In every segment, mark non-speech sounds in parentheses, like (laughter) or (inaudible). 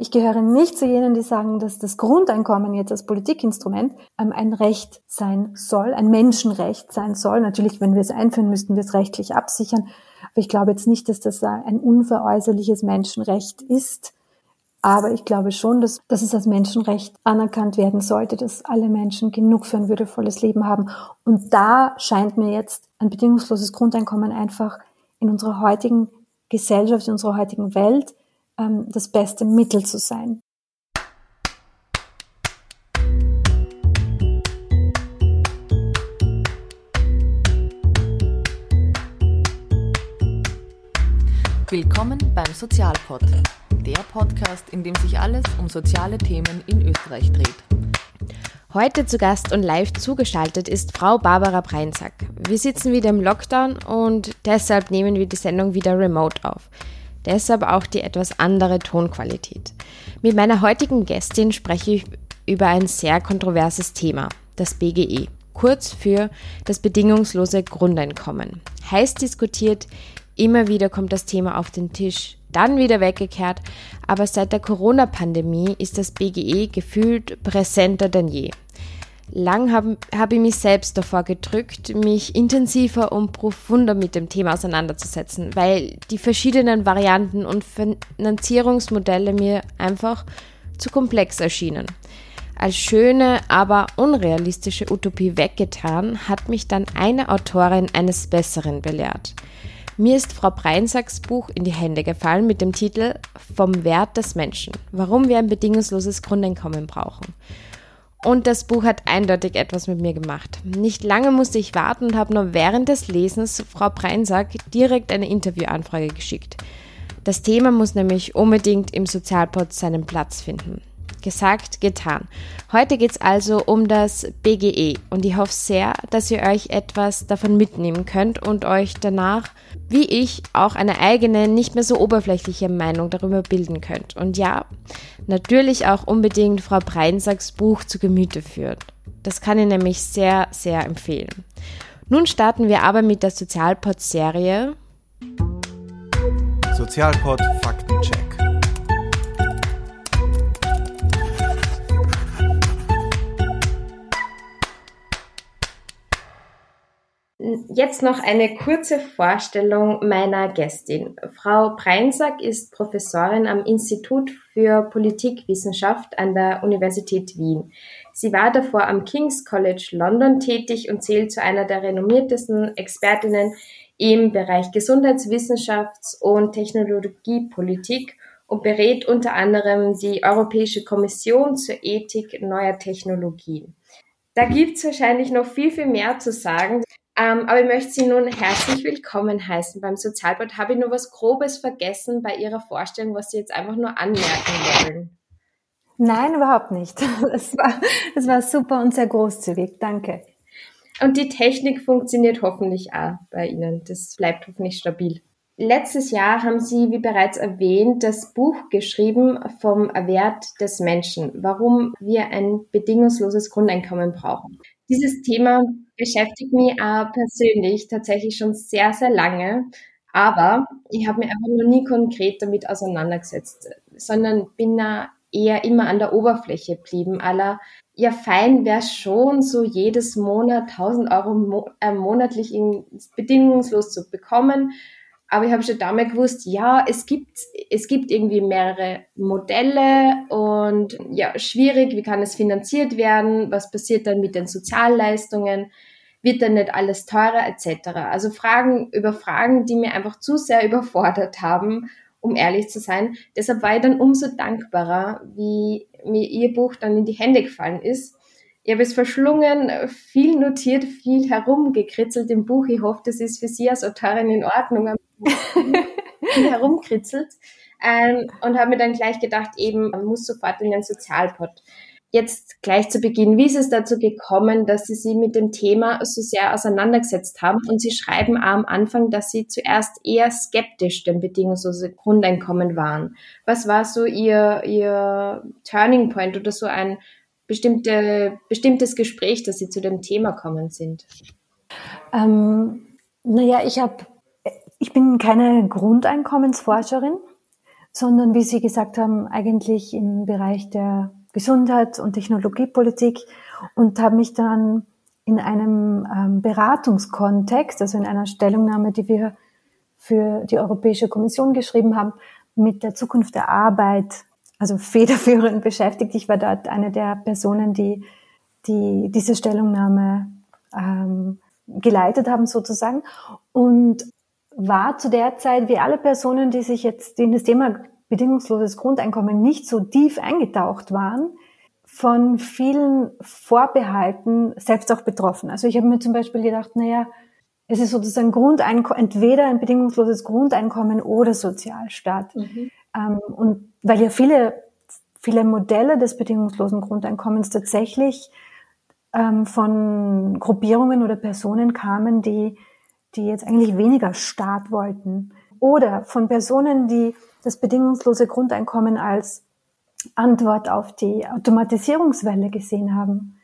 Ich gehöre nicht zu jenen, die sagen, dass das Grundeinkommen jetzt als Politikinstrument ähm, ein Recht sein soll, ein Menschenrecht sein soll. Natürlich, wenn wir es einführen, müssten wir es rechtlich absichern. Aber ich glaube jetzt nicht, dass das ein unveräußerliches Menschenrecht ist. Aber ich glaube schon, dass, dass es als Menschenrecht anerkannt werden sollte, dass alle Menschen genug für ein würdevolles Leben haben. Und da scheint mir jetzt ein bedingungsloses Grundeinkommen einfach in unserer heutigen Gesellschaft, in unserer heutigen Welt ähm, das beste Mittel zu sein. Willkommen beim Sozialpod, der Podcast, in dem sich alles um soziale Themen in Österreich dreht. Heute zu Gast und live zugeschaltet ist Frau Barbara Breinsack. Wir sitzen wieder im Lockdown und deshalb nehmen wir die Sendung wieder remote auf. Deshalb auch die etwas andere Tonqualität. Mit meiner heutigen Gästin spreche ich über ein sehr kontroverses Thema, das BGE, kurz für das bedingungslose Grundeinkommen. Heiß diskutiert, immer wieder kommt das Thema auf den Tisch, dann wieder weggekehrt, aber seit der Corona-Pandemie ist das BGE gefühlt präsenter denn je. Lang habe hab ich mich selbst davor gedrückt, mich intensiver und profunder mit dem Thema auseinanderzusetzen, weil die verschiedenen Varianten und Finanzierungsmodelle mir einfach zu komplex erschienen. Als schöne, aber unrealistische Utopie weggetan, hat mich dann eine Autorin eines Besseren belehrt. Mir ist Frau Breinsacks Buch in die Hände gefallen mit dem Titel Vom Wert des Menschen, warum wir ein bedingungsloses Grundeinkommen brauchen. Und das Buch hat eindeutig etwas mit mir gemacht. Nicht lange musste ich warten und habe nur während des Lesens Frau Breinsack direkt eine Interviewanfrage geschickt. Das Thema muss nämlich unbedingt im Sozialpod seinen Platz finden. Gesagt, getan. Heute geht es also um das BGE und ich hoffe sehr, dass ihr euch etwas davon mitnehmen könnt und euch danach, wie ich, auch eine eigene, nicht mehr so oberflächliche Meinung darüber bilden könnt. Und ja, natürlich auch unbedingt Frau Breinsacks Buch zu Gemüte führt. Das kann ich nämlich sehr, sehr empfehlen. Nun starten wir aber mit der Sozialpod-Serie. Sozialpod Faktencheck. Jetzt noch eine kurze Vorstellung meiner Gästin. Frau Breinsack ist Professorin am Institut für Politikwissenschaft an der Universität Wien. Sie war davor am King's College London tätig und zählt zu einer der renommiertesten Expertinnen im Bereich Gesundheitswissenschafts- und Technologiepolitik und berät unter anderem die Europäische Kommission zur Ethik neuer Technologien. Da gibt's wahrscheinlich noch viel, viel mehr zu sagen. Ähm, aber ich möchte Sie nun herzlich willkommen heißen beim Sozialbad. Habe ich nur was Grobes vergessen bei Ihrer Vorstellung, was Sie jetzt einfach nur anmerken wollen? Nein, überhaupt nicht. (laughs) Es war, es war super und sehr großzügig. Danke. Und die Technik funktioniert hoffentlich auch bei Ihnen. Das bleibt hoffentlich stabil. Letztes Jahr haben Sie, wie bereits erwähnt, das Buch geschrieben vom Wert des Menschen, warum wir ein bedingungsloses Grundeinkommen brauchen. Dieses Thema beschäftigt mich auch persönlich tatsächlich schon sehr, sehr lange. Aber ich habe mich einfach noch nie konkret damit auseinandergesetzt, sondern bin da eher immer an der Oberfläche geblieben. Aller, ja, fein wäre schon so jedes Monat 1000 Euro mo äh, monatlich in, bedingungslos zu bekommen. Aber ich habe schon damals gewusst, ja, es gibt, es gibt irgendwie mehrere Modelle und ja, schwierig, wie kann es finanziert werden, was passiert dann mit den Sozialleistungen, wird dann nicht alles teurer etc. Also Fragen über Fragen, die mir einfach zu sehr (laughs) überfordert haben, um ehrlich zu sein. Deshalb war ich dann umso dankbarer, wie mir ihr Buch dann in die Hände gefallen ist ich habe es verschlungen, viel notiert, viel herumgekritzelt im Buch. Ich hoffe, das ist für Sie als Autorin in Ordnung. (laughs) herumkritzelt. Ähm, und habe mir dann gleich gedacht, eben, man muss sofort in den Sozialpod. Jetzt gleich zu Beginn, wie ist es dazu gekommen, dass Sie sich mit dem Thema so sehr auseinandergesetzt haben? Und Sie schreiben am Anfang, dass Sie zuerst eher skeptisch dem bedingungslosen Grundeinkommen waren. Was war so Ihr, Ihr Turning Point oder so ein bestimmte, bestimmtes Gespräch, dass Sie zu dem Thema kommen sind? Ähm, naja, ich habe, ich bin keine Grundeinkommensforscherin, sondern wie Sie gesagt haben, eigentlich im Bereich der Gesundheit und Technologiepolitik und habe mich dann in einem ähm, Beratungskontext, also in einer Stellungnahme, die wir für die Europäische Kommission geschrieben haben, mit der Zukunft der Arbeit, also federführend beschäftigt. Ich war dort eine der Personen, die, die diese Stellungnahme ähm, geleitet haben sozusagen und war zu der Zeit wie alle Personen, die sich jetzt in das Thema bedingungsloses Grundeinkommen nicht so tief eingetaucht waren, von vielen Vorbehalten selbst auch betroffen. Also ich habe mir zum Beispiel gedacht, naja, es ist sozusagen Grundeinkommen, entweder ein bedingungsloses Grundeinkommen oder Sozialstaat. Mhm. Ähm, und weil ja viele, viele Modelle des bedingungslosen Grundeinkommens tatsächlich ähm, von Gruppierungen oder Personen kamen, die, die jetzt eigentlich weniger Staat wollten. Oder von Personen, die das bedingungslose Grundeinkommen als Antwort auf die Automatisierungswelle gesehen haben.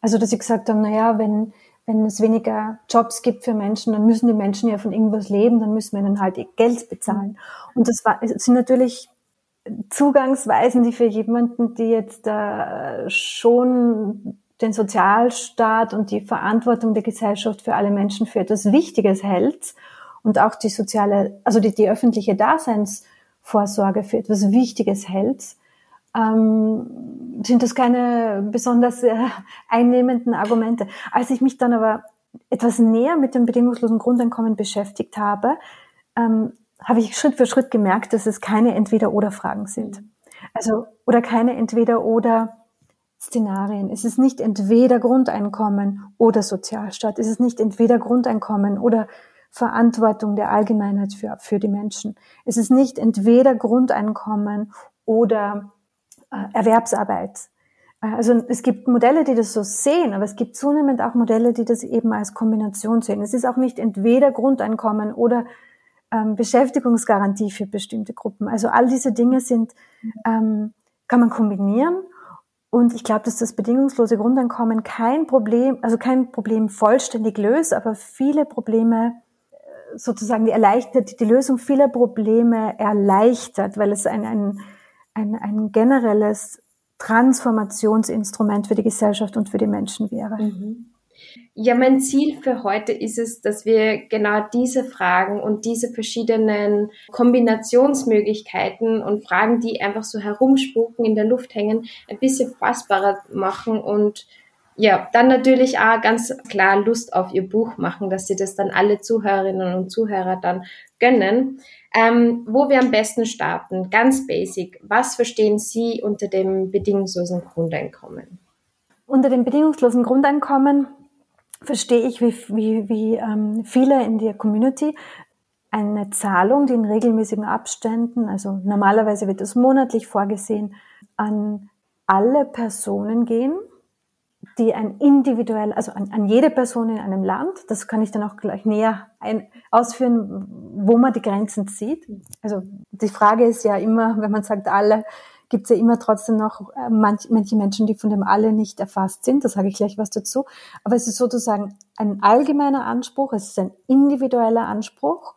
Also, dass sie gesagt haben, na ja, wenn, wenn es weniger Jobs gibt für Menschen, dann müssen die Menschen ja von irgendwas leben, dann müssen wir ihnen halt Geld bezahlen. Und das, war, sind natürlich Zugangsweisen, die für jemanden, die jetzt äh, schon den Sozialstaat und die Verantwortung der Gesellschaft für alle Menschen für etwas Wichtiges hält und auch die soziale, also die, die öffentliche Daseinsvorsorge für etwas Wichtiges hält, ähm, sind das keine besonders äh, einnehmenden Argumente. Als ich mich dann aber etwas näher mit dem bedingungslosen Grundeinkommen beschäftigt habe, ähm, habe ich Schritt für Schritt gemerkt, dass es keine Entweder-Oder-Fragen sind. Also, oder keine Entweder-Oder-Szenarien. Es ist nicht entweder Grundeinkommen oder Sozialstaat. Es ist nicht entweder Grundeinkommen oder Verantwortung der Allgemeinheit für, für die Menschen. Es ist nicht entweder Grundeinkommen oder äh, Erwerbsarbeit. Äh, also es gibt Modelle, die das so sehen, aber es gibt zunehmend auch Modelle, die das eben als Kombination sehen. Es ist auch nicht entweder Grundeinkommen oder ähm, Beschäftigungsgarantie für bestimmte Gruppen. Also all diese Dinge sind, ähm, kann man kombinieren. Und ich glaube, dass das bedingungslose Grundeinkommen kein Problem, also kein Problem vollständig löst, aber viele Probleme äh, sozusagen die erleichtert, die Lösung vieler Probleme erleichtert, weil es ein, ein ein, ein generelles Transformationsinstrument für die Gesellschaft und für die Menschen wäre. Mhm. Ja, mein Ziel für heute ist es, dass wir genau diese Fragen und diese verschiedenen Kombinationsmöglichkeiten und Fragen, die einfach so herumspucken, in der Luft hängen, ein bisschen fassbarer machen und ja, dann natürlich auch ganz klar Lust auf ihr Buch machen, dass sie das dann alle Zuhörerinnen und Zuhörer dann gönnen. Ähm, wo wir am besten starten, ganz basic. Was verstehen Sie unter dem bedingungslosen Grundeinkommen? Unter dem bedingungslosen Grundeinkommen verstehe ich, wie, wie, wie ähm, viele in der Community eine Zahlung, die in regelmäßigen Abständen, also normalerweise wird das monatlich vorgesehen, an alle Personen gehen, die ein individuell, also an, an, jede Person in einem Land, das kann ich dann auch gleich näher ein, ausführen, wo man die Grenzen zieht. Also die Frage ist ja immer, wenn man sagt alle, gibt es ja immer trotzdem noch äh, manch, manche Menschen, die von dem alle nicht erfasst sind. Da sage ich gleich was dazu. Aber es ist sozusagen ein allgemeiner Anspruch, es ist ein individueller Anspruch.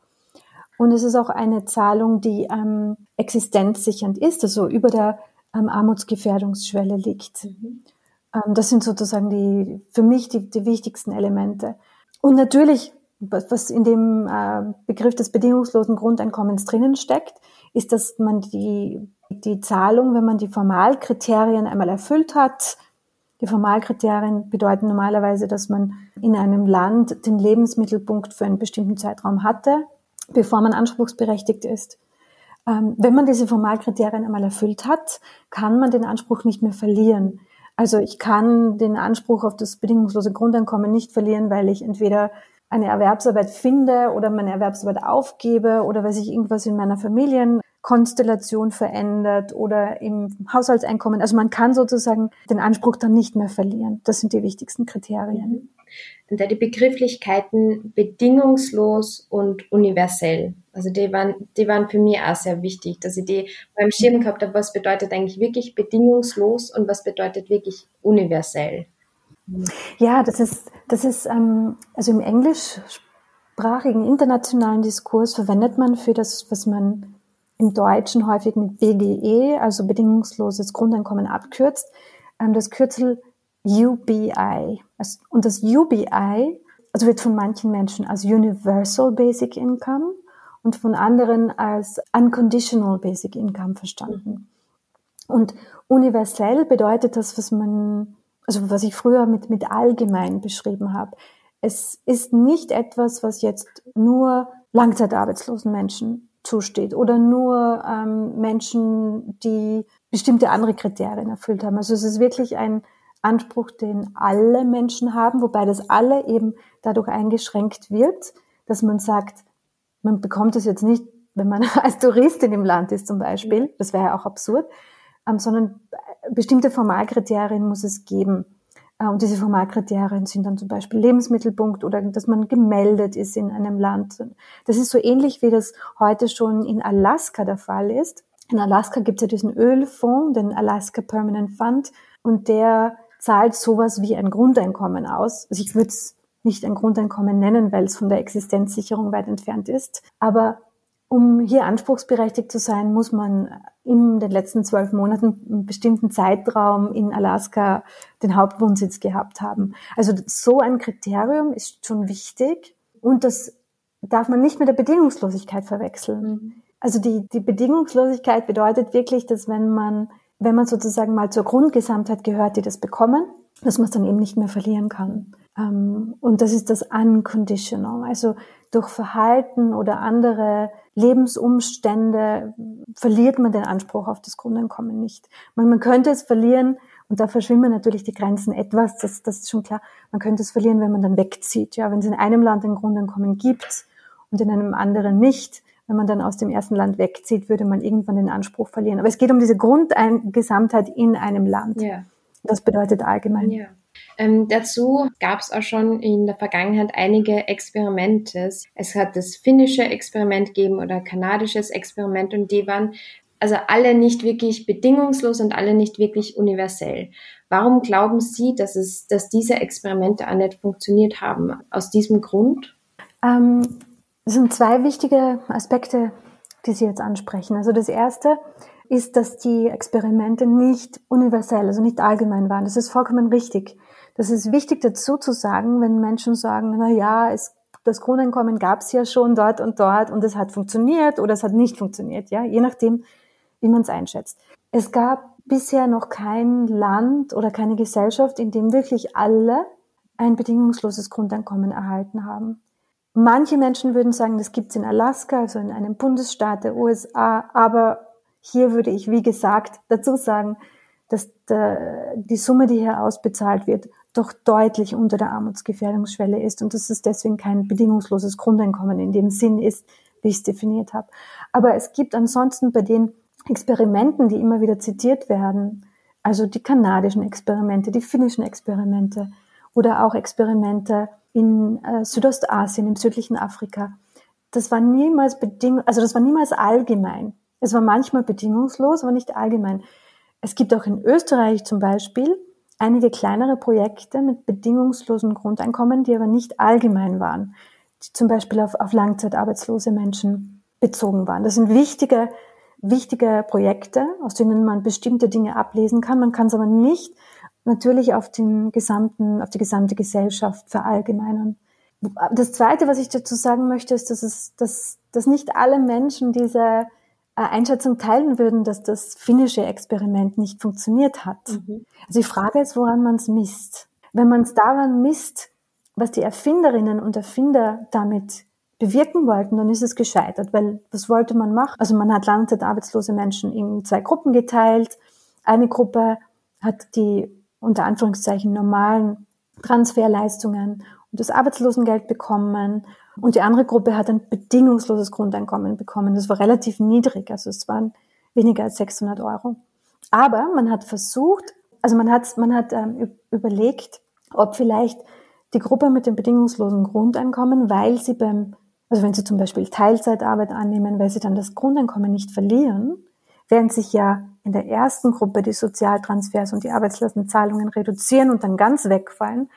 Und es ist auch eine Zahlung, die ähm, existenzsichernd ist, also über der ähm, Armutsgefährdungsschwelle liegt. Mhm. Ähm, das sind sozusagen die, für mich die, die wichtigsten Elemente. Und natürlich, was in dem äh, Begriff des bedingungslosen Grundeinkommens drinnen steckt, ist, dass man die, die Zahlung, wenn man die Formalkriterien einmal erfüllt hat, die Formalkriterien bedeuten normalerweise, dass man in einem Land den Lebensmittelpunkt für einen bestimmten Zeitraum hatte, bevor man anspruchsberechtigt ist. Ähm, wenn man diese Formalkriterien einmal erfüllt hat, kann man den Anspruch nicht mehr verlieren. Also ich kann den Anspruch auf das bedingungslose Grundeinkommen nicht verlieren, weil ich entweder eine Erwerbsarbeit finde oder meine Erwerbsarbeit aufgebe oder weil sich irgendwas in meiner Familienkonstellation verändert oder im Haushaltseinkommen. Also man kann sozusagen den Anspruch dann nicht mehr verlieren. Das sind die wichtigsten Kriterien. Mhm und da die Begrifflichkeiten bedingungslos und universell. Also die waren, die waren für mich auch sehr wichtig, dass ich die beim Schirm gehabt habe, was bedeutet eigentlich wirklich bedingungslos und was bedeutet wirklich universell. Ja, das ist, das ist, ähm, also im englischsprachigen internationalen Diskurs verwendet man für das, was man im Deutschen häufig mit BGE, also bedingungsloses Grundeinkommen abkürzt, ähm, das Kürzel UBI. Und das UBI, also wird von manchen Menschen als Universal Basic Income und von anderen als Unconditional Basic Income verstanden. Und universell bedeutet das, was man, also was ich früher mit, mit allgemein beschrieben habe. Es ist nicht etwas, was jetzt nur langzeitarbeitslosen Menschen zusteht oder nur ähm, Menschen, die bestimmte andere Kriterien erfüllt haben. Also es ist wirklich ein Anspruch, den alle Menschen haben, wobei das alle eben dadurch eingeschränkt wird, dass man sagt, man bekommt es jetzt nicht, wenn man (laughs) als Touristin im Land ist zum Beispiel, das wäre ja auch absurd, ähm, sondern bestimmte Formalkriterien muss es geben. Äh, und diese Formalkriterien sind dann zum Beispiel Lebensmittelpunkt oder dass man gemeldet ist in einem Land. Das ist so ähnlich, wie das heute schon in Alaska der Fall ist. In Alaska gibt es ja diesen Ölfonds, den Alaska Permanent Fund, und der zahlt sowas wie ein Grundeinkommen aus. Also ich würde es nicht ein Grundeinkommen nennen, weil es von der Existenzsicherung weit entfernt ist. Aber um hier anspruchsberechtigt zu sein, muss man in den letzten zwölf Monaten einen bestimmten Zeitraum in Alaska den Hauptwohnsitz gehabt haben. Also so ein Kriterium ist schon wichtig und das darf man nicht mit der Bedingungslosigkeit verwechseln. Mhm. Also die, die Bedingungslosigkeit bedeutet wirklich, dass wenn man, wenn man sozusagen mal zur Grundgesamtheit gehört, die das bekommen, dass man es dann eben nicht mehr verlieren kann. Ähm, und das ist das Unconditional. Also durch Verhalten oder andere Lebensumstände verliert man den Anspruch auf das Grundeinkommen nicht. Man, man könnte es verlieren, und da verschwimmen natürlich die Grenzen etwas, das, das ist schon klar. Man könnte es verlieren, wenn man dann wegzieht. Ja, wenn es in einem Land ein Grundeinkommen gibt und in einem anderen nicht, wenn man dann aus dem ersten Land wegzieht, würde man irgendwann den Anspruch verlieren. Aber es geht um diese Grundgesamtheit in einem Land. Ja. Das bedeutet allgemein. Ja. Ähm, dazu gab es auch schon in der Vergangenheit einige Experimente. Es hat das finnische Experiment gegeben oder kanadisches Experiment und die waren also alle nicht wirklich bedingungslos und alle nicht wirklich universell. Warum glauben Sie, dass es, dass diese Experimente auch nicht funktioniert haben? Aus diesem Grund? Ähm, es sind zwei wichtige Aspekte, die Sie jetzt ansprechen. Also das erste ist, dass die Experimente nicht universell, also nicht allgemein waren. Das ist vollkommen richtig. Das ist wichtig dazu zu sagen, wenn Menschen sagen, na ja, es, das Grundeinkommen gab es ja schon dort und dort und es hat funktioniert oder es hat nicht funktioniert, ja, je nachdem, wie man es einschätzt. Es gab bisher noch kein Land oder keine Gesellschaft, in dem wirklich alle ein bedingungsloses Grundeinkommen erhalten haben. Manche Menschen würden sagen, das gibt's in Alaska, also in einem Bundesstaat der USA, aber hier würde ich, wie gesagt, dazu sagen, dass die Summe, die hier ausbezahlt wird, doch deutlich unter der Armutsgefährdungsschwelle ist und dass es deswegen kein bedingungsloses Grundeinkommen in dem Sinn ist, wie ich es definiert habe. Aber es gibt ansonsten bei den Experimenten, die immer wieder zitiert werden, also die kanadischen Experimente, die finnischen Experimente oder auch Experimente in äh, Südostasien, im südlichen Afrika, das war niemals beding also das war niemals allgemein. Es war manchmal bedingungslos, aber nicht allgemein. Es gibt auch in Österreich zum Beispiel einige kleinere Projekte mit bedingungslosen Grundeinkommen, die aber nicht allgemein waren, die zum Beispiel auf, auf langzeitarbeitslose Menschen bezogen waren. Das sind wichtige, wichtige Projekte, aus denen man bestimmte Dinge ablesen kann. Man kann es aber nicht natürlich auf den gesamten, auf die gesamte Gesellschaft verallgemeinern. Das Zweite, was ich dazu sagen möchte, ist, dass es, dass, dass nicht alle Menschen diese Einschätzung teilen würden, dass das finnische Experiment nicht funktioniert hat. Mhm. Also die Frage ist, woran man es misst. Wenn man es daran misst, was die Erfinderinnen und Erfinder damit bewirken wollten, dann ist es gescheitert, weil was wollte man machen? Also man hat langzeitarbeitslose Menschen in zwei Gruppen geteilt. Eine Gruppe hat die unter Anführungszeichen normalen Transferleistungen und das Arbeitslosengeld bekommen und die andere Gruppe hat ein bedingungsloses Grundeinkommen bekommen. Das war relativ niedrig, also es waren weniger als 600 Euro. Aber man hat versucht, also man hat, man hat ähm, überlegt, ob vielleicht die Gruppe mit dem bedingungslosen Grundeinkommen, weil sie beim, also wenn sie zum Beispiel Teilzeitarbeit annehmen, weil sie dann das Grundeinkommen nicht verlieren, während sich ja in der ersten Gruppe die Sozialtransfers und die Arbeitslosenzahlungen reduzieren und dann ganz wegfallen,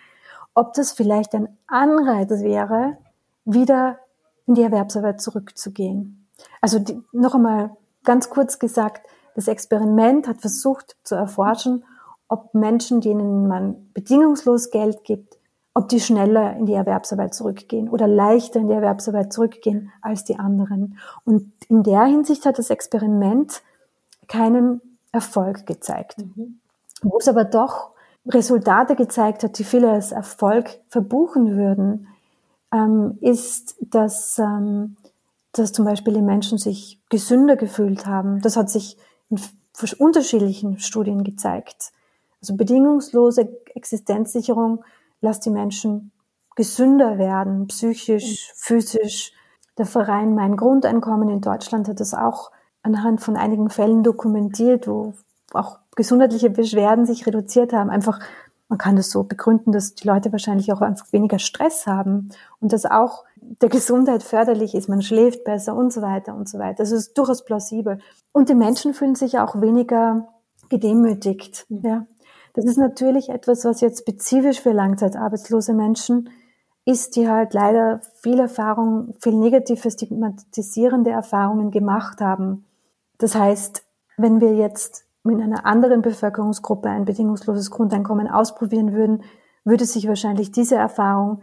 ob das vielleicht ein Anreiz wäre, wieder in die Erwerbsarbeit zurückzugehen. Also die, noch einmal ganz kurz gesagt, das Experiment hat versucht zu erforschen, ob Menschen, denen man bedingungslos Geld gibt, ob die schneller in die Erwerbsarbeit zurückgehen oder leichter in die Erwerbsarbeit zurückgehen als die anderen. Und in der Hinsicht hat das Experiment keinen Erfolg gezeigt. Mhm. Wo es aber doch Resultate gezeigt hat, die viele als Erfolg verbuchen würden, ähm, ist, dass, ähm, dass zum Beispiel die Menschen sich gesünder gefühlt haben. Das hat sich in unterschiedlichen Studien gezeigt. Also bedingungslose Existenzsicherung lässt die Menschen gesünder werden, psychisch, physisch. Der Verein Mein Grundeinkommen in Deutschland hat das auch anhand von einigen Fällen dokumentiert, wo auch gesundheitliche Beschwerden sich reduziert haben. Einfach, man kann das so begründen, dass die Leute wahrscheinlich auch einfach weniger Stress haben und dass auch der Gesundheit förderlich ist, man schläft besser und so weiter und so weiter. Das ist durchaus plausibel. Und die Menschen fühlen sich auch weniger gedemütigt. Mhm. Ja. Das ist natürlich etwas, was jetzt spezifisch für langzeitarbeitslose Menschen ist, die halt leider viel Erfahrung, viel negative, stigmatisierende Erfahrungen gemacht haben. Das heißt, wenn wir jetzt mit einer anderen Bevölkerungsgruppe ein bedingungsloses Grundeinkommen ausprobieren würden, würde sich wahrscheinlich diese Erfahrung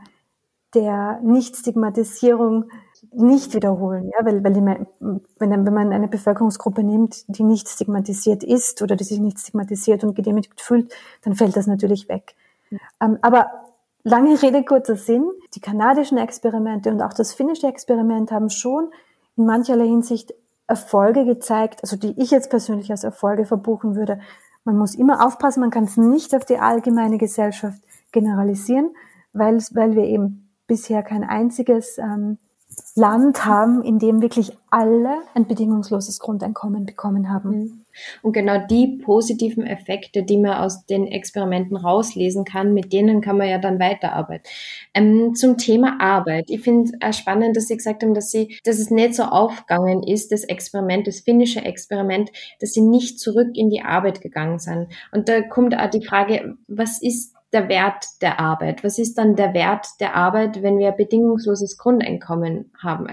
der Nicht-Stigmatisierung nicht wiederholen, ja, weil, weil die, wenn, wenn man eine Bevölkerungsgruppe nimmt, die nicht stigmatisiert ist oder die sich nicht stigmatisiert und gedemütigt fühlt, dann fällt das natürlich weg. Ähm, aber lange Rede, kurzer Sinn. Die kanadischen Experimente und auch das finnische Experiment haben schon in mancherlei Hinsicht Erfolge gezeigt, also die ich jetzt persönlich als Erfolge verbuchen würde. Man muss immer aufpassen, man kann es nicht auf die allgemeine Gesellschaft generalisieren, weil, wir eben bisher kein einziges ähm, Land haben, in dem wirklich alle ein bedingungsloses Grundeinkommen bekommen haben. Mhm. Und genau die positiven Effekte, die man aus den Experimenten rauslesen kann, mit denen kann man ja dann weiterarbeiten. Ähm, zum Thema Arbeit. Ich finde es spannend, dass Sie gesagt haben, dass Sie, dass es nicht so aufgegangen ist, das Experiment, das finnische Experiment, dass Sie nicht zurück in die Arbeit gegangen sind. Und da kommt auch die Frage, was ist der Wert der Arbeit? Was ist dann der Wert der Arbeit, wenn wir bedingungsloses Grundeinkommen haben?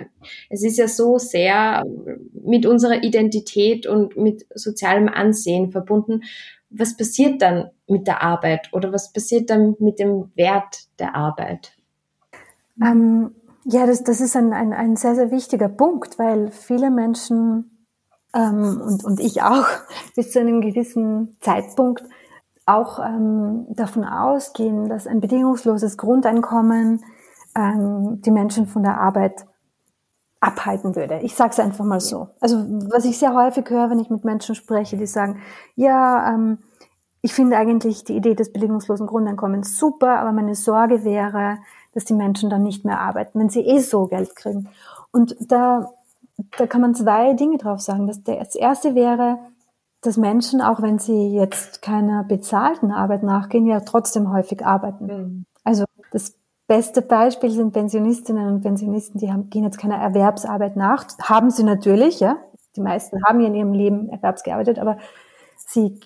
Es ist ja so sehr mit unserer Identität und mit sozialem Ansehen verbunden. Was passiert dann mit der Arbeit oder was passiert dann mit dem Wert der Arbeit? Ähm, ja, das, das ist ein, ein, ein sehr, sehr wichtiger Punkt, weil viele Menschen ähm, und, und ich auch (laughs) bis zu einem gewissen Zeitpunkt auch ähm, davon ausgehen, dass ein bedingungsloses Grundeinkommen ähm, die Menschen von der Arbeit abhalten würde. Ich sage es einfach mal so. Also was ich sehr häufig höre, wenn ich mit Menschen spreche, die sagen, ja, ähm, ich finde eigentlich die Idee des bedingungslosen Grundeinkommens super, aber meine Sorge wäre, dass die Menschen dann nicht mehr arbeiten, wenn sie eh so Geld kriegen. Und da, da kann man zwei Dinge drauf sagen. Das, das erste wäre, dass Menschen, auch wenn sie jetzt keiner bezahlten Arbeit nachgehen, ja trotzdem häufig arbeiten. Mhm. Also das beste Beispiel sind Pensionistinnen und Pensionisten, die haben, gehen jetzt keiner Erwerbsarbeit nach. Haben sie natürlich, ja. Die meisten haben ja in ihrem Leben erwerbsgearbeitet, aber sie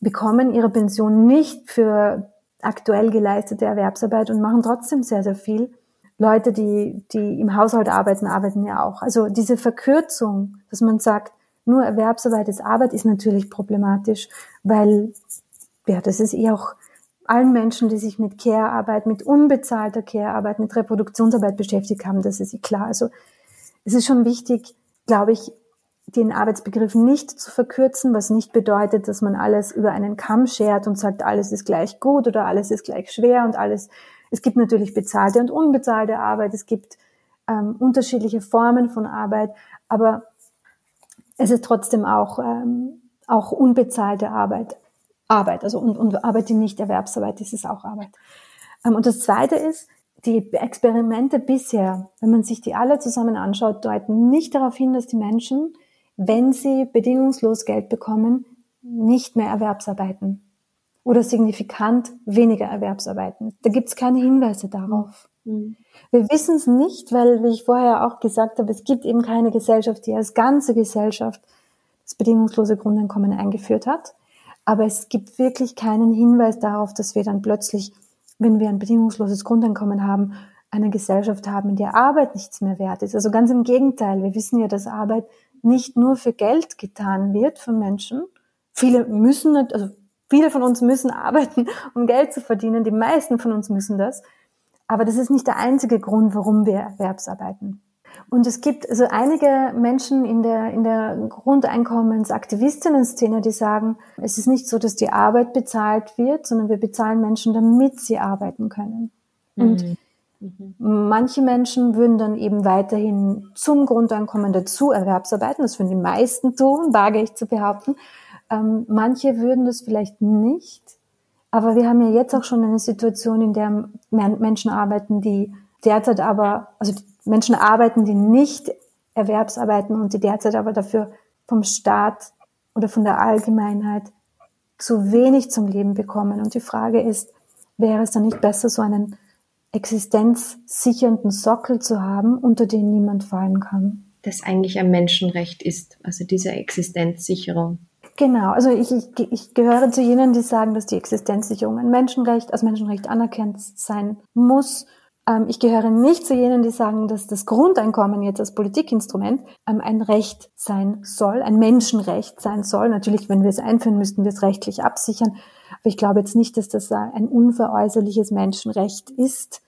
bekommen ihre Pension nicht für aktuell geleistete Erwerbsarbeit und machen trotzdem sehr, sehr viel. Leute, die, die im Haushalt arbeiten, arbeiten ja auch. Also diese Verkürzung, dass man sagt, nur Erwerbsarbeit ist Arbeit, ist natürlich problematisch, weil, ja, das ist eh auch allen Menschen, die sich mit Care-Arbeit, mit unbezahlter Care-Arbeit, mit Reproduktionsarbeit beschäftigt haben, das ist eh klar. Also, es ist schon wichtig, glaube ich, den Arbeitsbegriff nicht zu verkürzen, was nicht bedeutet, dass man alles über einen Kamm schert und sagt, alles ist gleich gut oder alles ist gleich schwer und alles. Es gibt natürlich bezahlte und unbezahlte Arbeit, es gibt ähm, unterschiedliche Formen von Arbeit, aber es ist trotzdem auch, ähm, auch unbezahlte Arbeit. Arbeit, also und, und Arbeit, die nicht Erwerbsarbeit ist, ist auch Arbeit. Ähm, und das Zweite ist, die Experimente bisher, wenn man sich die alle zusammen anschaut, deuten nicht darauf hin, dass die Menschen, wenn sie bedingungslos Geld bekommen, nicht mehr Erwerbsarbeiten oder signifikant weniger Erwerbsarbeiten. Da gibt es keine Hinweise darauf. Mhm. Wir wissen es nicht, weil, wie ich vorher auch gesagt habe, es gibt eben keine Gesellschaft, die als ganze Gesellschaft das bedingungslose Grundeinkommen eingeführt hat. Aber es gibt wirklich keinen Hinweis darauf, dass wir dann plötzlich, wenn wir ein bedingungsloses Grundeinkommen haben, eine Gesellschaft haben, in der Arbeit nichts mehr wert ist. Also ganz im Gegenteil. Wir wissen ja, dass Arbeit nicht nur für Geld getan wird von Menschen. Viele müssen, also viele von uns müssen (laughs) arbeiten, um Geld zu verdienen. Die meisten von uns müssen das. Aber das ist nicht der einzige Grund, warum wir Erwerbsarbeiten. Und es gibt also einige Menschen in der, in der Grundeinkommensaktivistinnen-Szene, die sagen, es ist nicht so, dass die Arbeit bezahlt wird, sondern wir bezahlen Menschen, damit sie arbeiten können. Und mhm. Mhm. Manche Menschen würden dann eben weiterhin zum Grundeinkommen dazu Erwerbsarbeiten. Das würden die meisten tun, wage ich zu behaupten. Ähm, manche würden das vielleicht nicht. Aber wir haben ja jetzt auch schon eine Situation, in der Menschen arbeiten, die derzeit aber, also Menschen arbeiten, die nicht Erwerbsarbeiten und die derzeit aber dafür vom Staat oder von der Allgemeinheit zu wenig zum Leben bekommen. Und die Frage ist, wäre es dann nicht besser, so einen existenzsichernden Sockel zu haben, unter den niemand fallen kann? Das eigentlich ein Menschenrecht ist, also diese Existenzsicherung. Genau, also ich, ich, ich gehöre zu jenen, die sagen, dass die Existenzsicherung ein Menschenrecht, als Menschenrecht anerkannt sein muss. Ähm, ich gehöre nicht zu jenen, die sagen, dass das Grundeinkommen jetzt als Politikinstrument ähm, ein Recht sein soll, ein Menschenrecht sein soll. Natürlich, wenn wir es einführen, müssten wir es rechtlich absichern. Aber ich glaube jetzt nicht, dass das ein unveräußerliches Menschenrecht ist.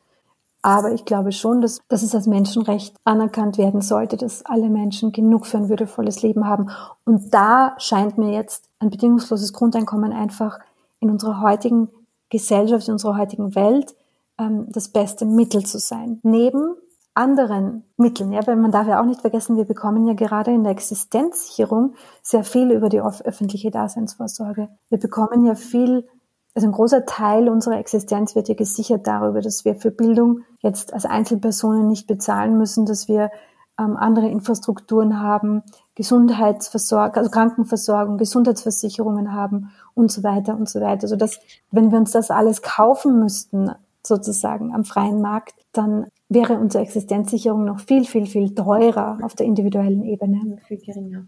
Aber ich glaube schon, dass, dass es als Menschenrecht anerkannt werden sollte, dass alle Menschen genug für ein würdevolles Leben haben. Und da scheint mir jetzt ein bedingungsloses Grundeinkommen einfach in unserer heutigen Gesellschaft, in unserer heutigen Welt ähm, das beste Mittel zu sein. Neben anderen Mitteln, ja, weil man darf ja auch nicht vergessen, wir bekommen ja gerade in der Existenzsicherung sehr viel über die öffentliche Daseinsvorsorge. Wir bekommen ja viel also ein großer Teil unserer Existenz wird ja gesichert darüber, dass wir für Bildung jetzt als Einzelpersonen nicht bezahlen müssen, dass wir ähm, andere Infrastrukturen haben, Gesundheitsversorgung, also Krankenversorgung, Gesundheitsversicherungen haben und so weiter und so weiter. Also dass, wenn wir uns das alles kaufen müssten, sozusagen am freien Markt, dann wäre unsere Existenzsicherung noch viel, viel, viel teurer auf der individuellen Ebene. Viel geringer.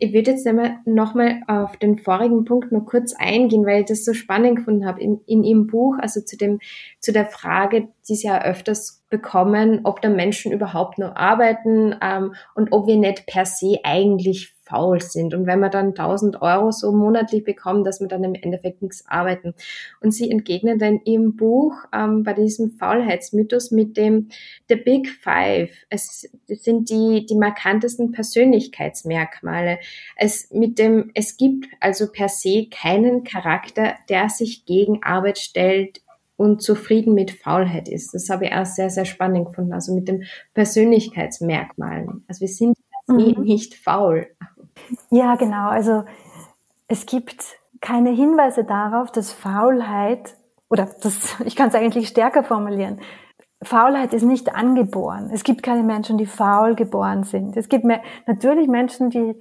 Ich würde jetzt nochmal auf den vorigen Punkt noch kurz eingehen, weil ich das so spannend gefunden habe in, in Ihrem Buch, also zu dem, zu der Frage, die Sie ja öfters bekommen, ob da Menschen überhaupt nur arbeiten ähm, und ob wir nicht per se eigentlich faul sind. Und wenn man dann 1000 Euro so monatlich bekommt, dass man dann im Endeffekt nichts arbeiten. Und sie entgegnen dann in ihrem Buch ähm, bei diesem Faulheitsmythos mit dem The Big Five. Es sind die, die markantesten Persönlichkeitsmerkmale. Es mit dem, es gibt also per se keinen Charakter, der sich gegen Arbeit stellt, und zufrieden mit Faulheit ist. Das habe ich auch sehr, sehr spannend gefunden. Also mit den Persönlichkeitsmerkmalen. Also wir sind mhm. nicht faul. Ja, genau. Also es gibt keine Hinweise darauf, dass Faulheit, oder das, (laughs) ich kann es eigentlich stärker formulieren, Faulheit ist nicht angeboren. Es gibt keine Menschen, die faul geboren sind. Es gibt natürlich Menschen, die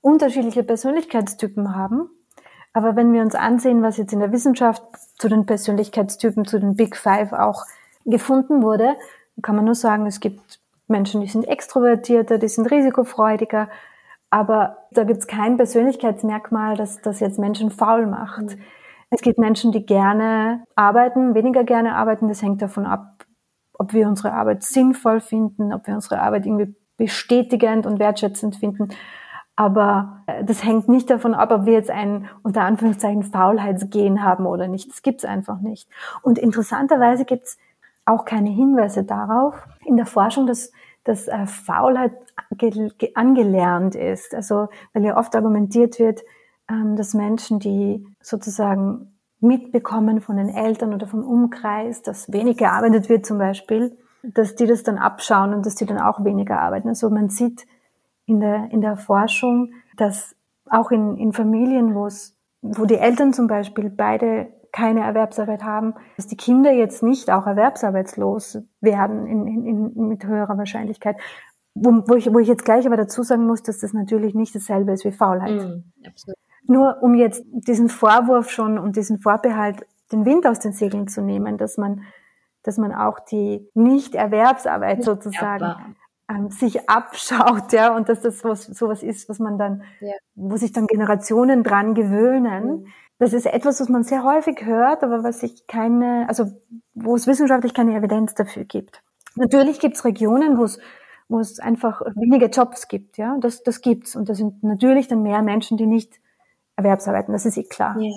unterschiedliche Persönlichkeitstypen haben. Aber wenn wir uns ansehen, was jetzt in der Wissenschaft zu den Persönlichkeitstypen, zu den Big Five auch gefunden wurde, kann man nur sagen, es gibt Menschen, die sind extrovertierter, die sind risikofreudiger, aber da gibt es kein Persönlichkeitsmerkmal, das das jetzt Menschen faul macht. Mhm. Es gibt Menschen, die gerne arbeiten, weniger gerne arbeiten. Das hängt davon ab, ob wir unsere Arbeit sinnvoll finden, ob wir unsere Arbeit irgendwie bestätigend und wertschätzend finden. Aber äh, das hängt nicht davon ab, ob wir jetzt ein unter Anführungszeichen Faulheitsgen haben oder nicht. Das gibt es einfach nicht. Und interessanterweise gibt es auch keine Hinweise darauf in der Forschung, dass dass äh, Faulheit angelernt ist. Also weil ja oft argumentiert wird, ähm, dass Menschen, die sozusagen mitbekommen von den Eltern oder vom Umkreis, dass wenig gearbeitet wird zum Beispiel, dass die das dann abschauen und dass die dann auch weniger arbeiten. Also man sieht in der, in der Forschung, dass auch in, in Familien, wo es, wo die Eltern zum Beispiel beide keine Erwerbsarbeit haben, dass die Kinder jetzt nicht auch erwerbsarbeitslos werden in, in, in, mit höherer Wahrscheinlichkeit. Wo, wo, ich, wo ich jetzt gleich aber dazu sagen muss, dass das natürlich nicht dasselbe ist wie Faulheit. Mm, Nur um jetzt diesen Vorwurf schon und diesen Vorbehalt den Wind aus den Segeln zu nehmen, dass man, dass man auch die Nicht-Erwerbsarbeit sozusagen ja, ähm, sich abschaut, ja, und dass das was, sowas ist, was man dann, ja. wo sich dann Generationen dran gewöhnen. Mhm. Das ist etwas, was man sehr häufig hört, aber was sich keine, also wo es wissenschaftlich keine Evidenz dafür gibt. Natürlich gibt es Regionen, wo es wo es einfach weniger Jobs gibt, ja, das, das gibt's. Und da sind natürlich dann mehr Menschen, die nicht Erwerbsarbeiten, das ist eh klar. Ja.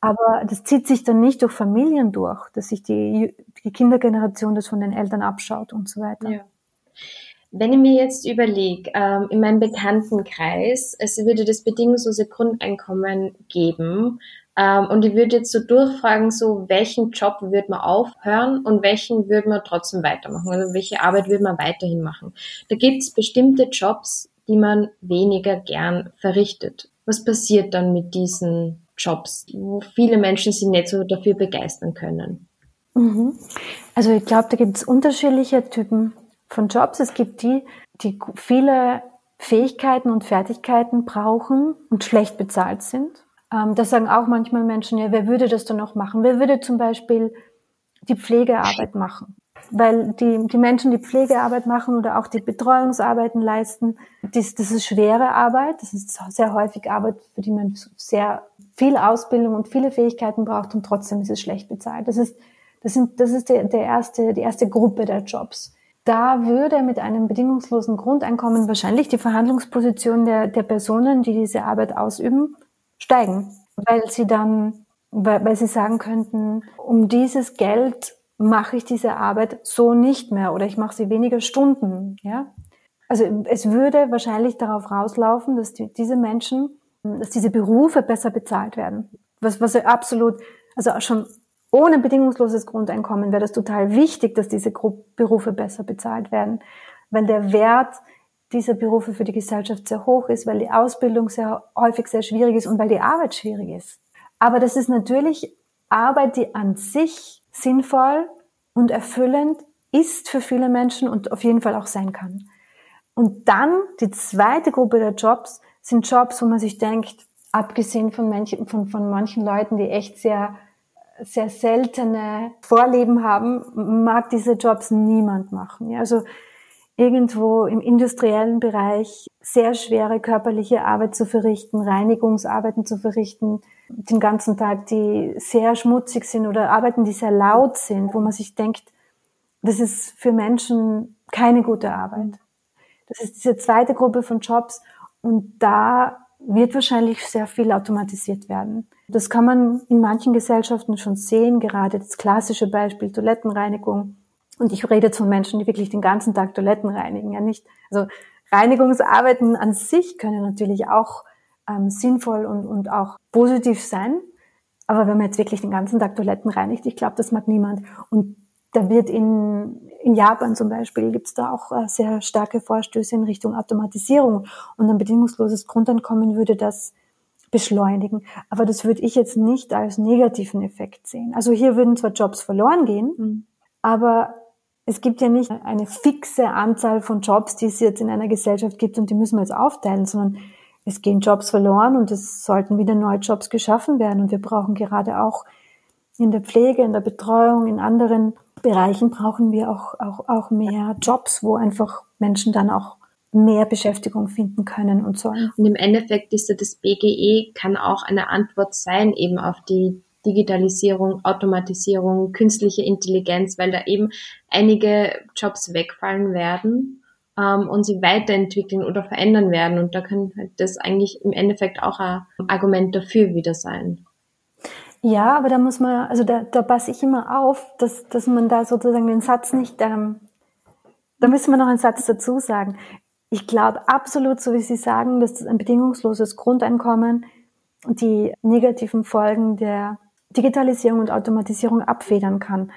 Aber das zieht sich dann nicht durch Familien durch, dass sich die, die Kindergeneration das von den Eltern abschaut und so weiter. Ja. Wenn ich mir jetzt überlege, ähm, in meinem Bekanntenkreis, es würde das bedingungslose Grundeinkommen geben, ähm, und ich würde jetzt so durchfragen, so welchen Job würde man aufhören und welchen würde man trotzdem weitermachen? Also welche Arbeit würde man weiterhin machen? Da gibt es bestimmte Jobs, die man weniger gern verrichtet. Was passiert dann mit diesen Jobs, wo viele Menschen sich nicht so dafür begeistern können? Mhm. Also ich glaube, da gibt es unterschiedliche Typen von Jobs. Es gibt die, die viele Fähigkeiten und Fertigkeiten brauchen und schlecht bezahlt sind. Ähm, da sagen auch manchmal Menschen, ja, wer würde das dann noch machen? Wer würde zum Beispiel die Pflegearbeit machen? Weil die, die Menschen, die Pflegearbeit machen oder auch die Betreuungsarbeiten leisten, das, das ist schwere Arbeit. Das ist sehr häufig Arbeit, für die man sehr viel Ausbildung und viele Fähigkeiten braucht und trotzdem ist es schlecht bezahlt. Das ist, das sind, das ist der, der erste, die erste Gruppe der Jobs. Da würde mit einem bedingungslosen Grundeinkommen wahrscheinlich die Verhandlungsposition der, der Personen, die diese Arbeit ausüben, steigen, weil sie dann, weil, weil sie sagen könnten, um dieses Geld mache ich diese Arbeit so nicht mehr oder ich mache sie weniger Stunden, ja. Also es würde wahrscheinlich darauf rauslaufen, dass die, diese Menschen, dass diese Berufe besser bezahlt werden. Was, was absolut, also schon ohne bedingungsloses Grundeinkommen wäre das total wichtig, dass diese Berufe besser bezahlt werden, weil der Wert dieser Berufe für die Gesellschaft sehr hoch ist, weil die Ausbildung sehr häufig sehr schwierig ist und weil die Arbeit schwierig ist. Aber das ist natürlich Arbeit, die an sich sinnvoll und erfüllend ist für viele Menschen und auf jeden Fall auch sein kann. Und dann die zweite Gruppe der Jobs sind Jobs, wo man sich denkt, abgesehen von manchen, von, von manchen Leuten, die echt sehr, sehr seltene Vorleben haben, mag diese Jobs niemand machen. Ja, also irgendwo im industriellen Bereich sehr schwere körperliche Arbeit zu verrichten, Reinigungsarbeiten zu verrichten, den ganzen Tag, die sehr schmutzig sind oder Arbeiten, die sehr laut sind, wo man sich denkt, das ist für Menschen keine gute Arbeit. Das ist diese zweite Gruppe von Jobs und da wird wahrscheinlich sehr viel automatisiert werden. Das kann man in manchen Gesellschaften schon sehen, gerade das klassische Beispiel Toilettenreinigung und ich rede von Menschen, die wirklich den ganzen Tag Toiletten reinigen, ja nicht. Also Reinigungsarbeiten an sich können natürlich auch ähm, sinnvoll und, und auch positiv sein. Aber wenn man jetzt wirklich den ganzen Tag Toiletten reinigt, ich glaube, das mag niemand. Und da wird in, in Japan zum Beispiel, gibt es da auch äh, sehr starke Vorstöße in Richtung Automatisierung. Und ein bedingungsloses Grundeinkommen würde das beschleunigen. Aber das würde ich jetzt nicht als negativen Effekt sehen. Also hier würden zwar Jobs verloren gehen, mhm. aber es gibt ja nicht eine fixe Anzahl von Jobs, die es jetzt in einer Gesellschaft gibt und die müssen wir jetzt aufteilen, sondern es gehen Jobs verloren und es sollten wieder neue Jobs geschaffen werden. Und wir brauchen gerade auch in der Pflege, in der Betreuung, in anderen Bereichen brauchen wir auch, auch, auch mehr Jobs, wo einfach Menschen dann auch mehr Beschäftigung finden können und sollen. Und im Endeffekt ist ja das BGE kann auch eine Antwort sein eben auf die Digitalisierung, Automatisierung, künstliche Intelligenz, weil da eben einige Jobs wegfallen werden ähm, und sie weiterentwickeln oder verändern werden. Und da kann halt das eigentlich im Endeffekt auch ein Argument dafür wieder sein. Ja, aber da muss man, also da, da passe ich immer auf, dass, dass man da sozusagen den Satz nicht, ähm, da müssen wir noch einen Satz dazu sagen. Ich glaube absolut, so wie Sie sagen, dass ein bedingungsloses Grundeinkommen die negativen Folgen der Digitalisierung und Automatisierung abfedern kann.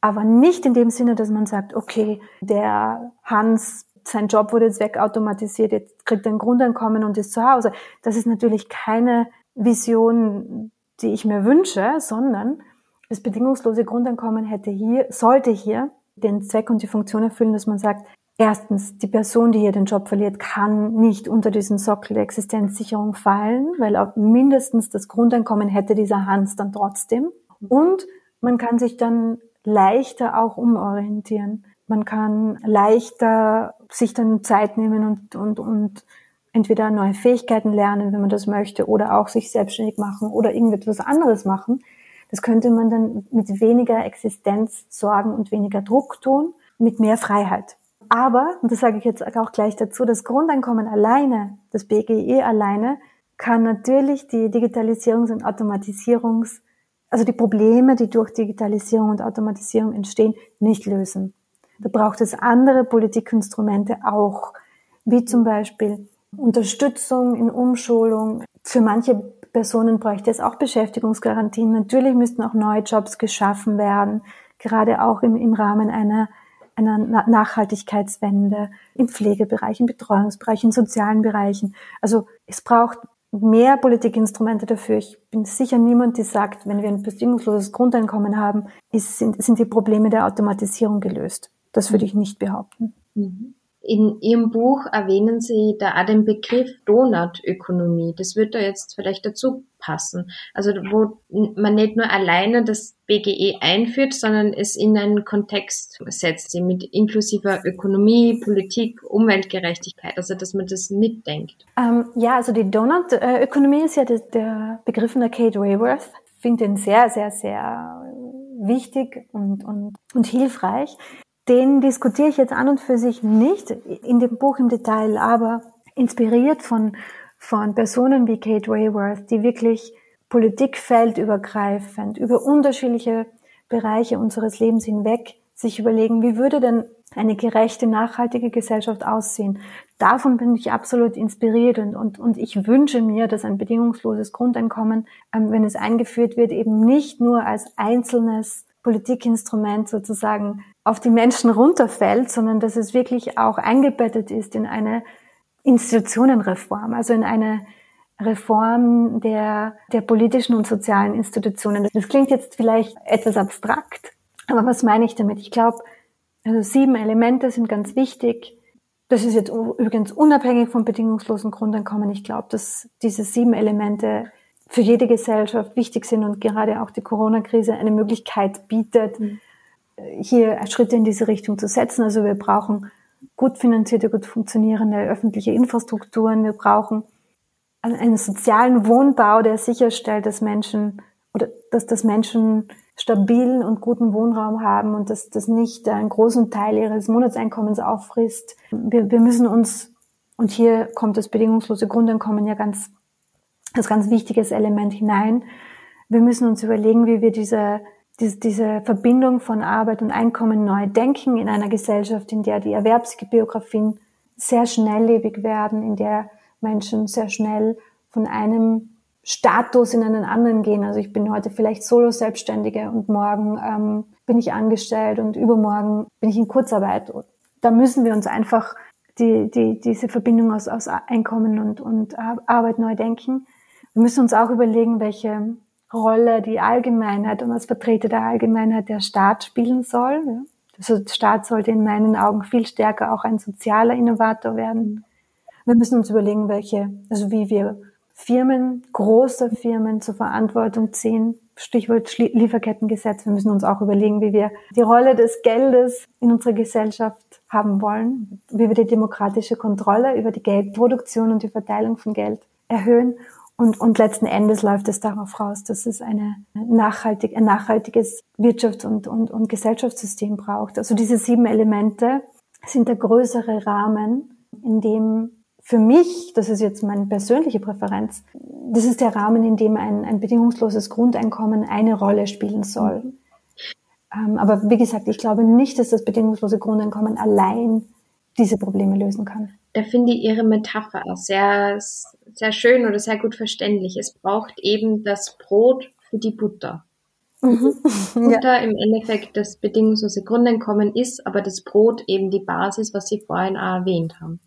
Aber nicht in dem Sinne, dass man sagt, okay, der Hans, sein Job wurde jetzt wegautomatisiert, jetzt kriegt er ein Grundeinkommen und ist zu Hause. Das ist natürlich keine Vision, die ich mir wünsche, sondern das bedingungslose Grundeinkommen hätte hier, sollte hier den Zweck und die Funktion erfüllen, dass man sagt, Erstens, die Person, die hier den Job verliert, kann nicht unter diesen Sockel der Existenzsicherung fallen, weil auch mindestens das Grundeinkommen hätte dieser Hans dann trotzdem. Und man kann sich dann leichter auch umorientieren. Man kann leichter sich dann Zeit nehmen und, und, und entweder neue Fähigkeiten lernen, wenn man das möchte, oder auch sich selbstständig machen oder irgendetwas anderes machen. Das könnte man dann mit weniger Existenzsorgen und weniger Druck tun, mit mehr Freiheit aber, und das sage ich jetzt auch gleich dazu, das Grundeinkommen alleine, das BGE alleine, kann natürlich die Digitalisierungs- und Automatisierungs- also die Probleme, die durch Digitalisierung und Automatisierung entstehen, nicht lösen. Da braucht es andere Politikinstrumente auch, wie zum Beispiel Unterstützung in Umschulung. Für manche Personen bräuchte es auch Beschäftigungsgarantien. Natürlich müssten auch neue Jobs geschaffen werden, gerade auch im, im Rahmen einer, einer Nachhaltigkeitswende im Pflegebereich, im Betreuungsbereich, in sozialen Bereichen. Also es braucht mehr Politikinstrumente dafür. Ich bin sicher niemand, die sagt, wenn wir ein bedingungsloses Grundeinkommen haben, ist, sind, sind die Probleme der Automatisierung gelöst. Das würde ich nicht behaupten. Mhm. In Ihrem Buch erwähnen Sie da auch den Begriff Donutökonomie. Das wird da jetzt vielleicht dazu passen. Also wo man nicht nur alleine das BGE einführt, sondern es in einen Kontext setzt, mit inklusiver Ökonomie, Politik, Umweltgerechtigkeit, also dass man das mitdenkt. Ähm, ja, also die Donutökonomie ist ja der, der Begriff von der Kate Rayworth. Ich finde den sehr, sehr, sehr wichtig und, und, und hilfreich den diskutiere ich jetzt an und für sich nicht in dem Buch im Detail, aber inspiriert von, von Personen wie Kate Rayworth, die wirklich politikfeldübergreifend über unterschiedliche Bereiche unseres Lebens hinweg sich überlegen, wie würde denn eine gerechte, nachhaltige Gesellschaft aussehen. Davon bin ich absolut inspiriert und, und, und ich wünsche mir, dass ein bedingungsloses Grundeinkommen, ähm, wenn es eingeführt wird, eben nicht nur als einzelnes Politikinstrument sozusagen auf die Menschen runterfällt, sondern dass es wirklich auch eingebettet ist in eine Institutionenreform, also in eine Reform der, der politischen und sozialen Institutionen. Das klingt jetzt vielleicht etwas abstrakt, aber was meine ich damit? Ich glaube, also sieben Elemente sind ganz wichtig. Das ist jetzt übrigens unabhängig vom bedingungslosen Grundeinkommen. Ich glaube, dass diese sieben Elemente für jede Gesellschaft wichtig sind und gerade auch die Corona-Krise eine Möglichkeit bietet, mhm. hier Schritte in diese Richtung zu setzen. Also wir brauchen gut finanzierte, gut funktionierende öffentliche Infrastrukturen. Wir brauchen einen sozialen Wohnbau, der sicherstellt, dass Menschen oder dass das Menschen stabilen und guten Wohnraum haben und dass das nicht einen großen Teil ihres Monatseinkommens auffrisst. Wir, wir müssen uns, und hier kommt das bedingungslose Grundeinkommen ja ganz als ganz wichtiges Element hinein. Wir müssen uns überlegen, wie wir diese, diese, diese Verbindung von Arbeit und Einkommen neu denken in einer Gesellschaft, in der die Erwerbsbiografien sehr schnelllebig werden, in der Menschen sehr schnell von einem Status in einen anderen gehen. Also ich bin heute vielleicht Solo-Selbstständige und morgen ähm, bin ich angestellt und übermorgen bin ich in Kurzarbeit. Da müssen wir uns einfach die, die, diese Verbindung aus, aus Einkommen und, und Arbeit neu denken. Wir müssen uns auch überlegen, welche Rolle die Allgemeinheit und als Vertreter der Allgemeinheit der Staat spielen soll. Also der Staat sollte in meinen Augen viel stärker auch ein sozialer Innovator werden. Wir müssen uns überlegen, welche, also wie wir Firmen, große Firmen zur Verantwortung ziehen. Stichwort Lieferkettengesetz. Wir müssen uns auch überlegen, wie wir die Rolle des Geldes in unserer Gesellschaft haben wollen, wie wir die demokratische Kontrolle über die Geldproduktion und die Verteilung von Geld erhöhen und, und letzten Endes läuft es darauf raus, dass es eine nachhaltig, ein nachhaltiges Wirtschafts- und, und, und Gesellschaftssystem braucht. Also diese sieben Elemente sind der größere Rahmen, in dem für mich, das ist jetzt meine persönliche Präferenz, das ist der Rahmen, in dem ein, ein bedingungsloses Grundeinkommen eine Rolle spielen soll. Ähm, aber wie gesagt, ich glaube nicht, dass das bedingungslose Grundeinkommen allein diese Probleme lösen kann. Da finde ich Ihre Metapher sehr sehr schön oder sehr gut verständlich. Es braucht eben das Brot für die Butter. Mhm. (laughs) Butter ja. im Endeffekt das bedingungslose Grundeinkommen ist, aber das Brot eben die Basis, was Sie vorhin auch erwähnt haben.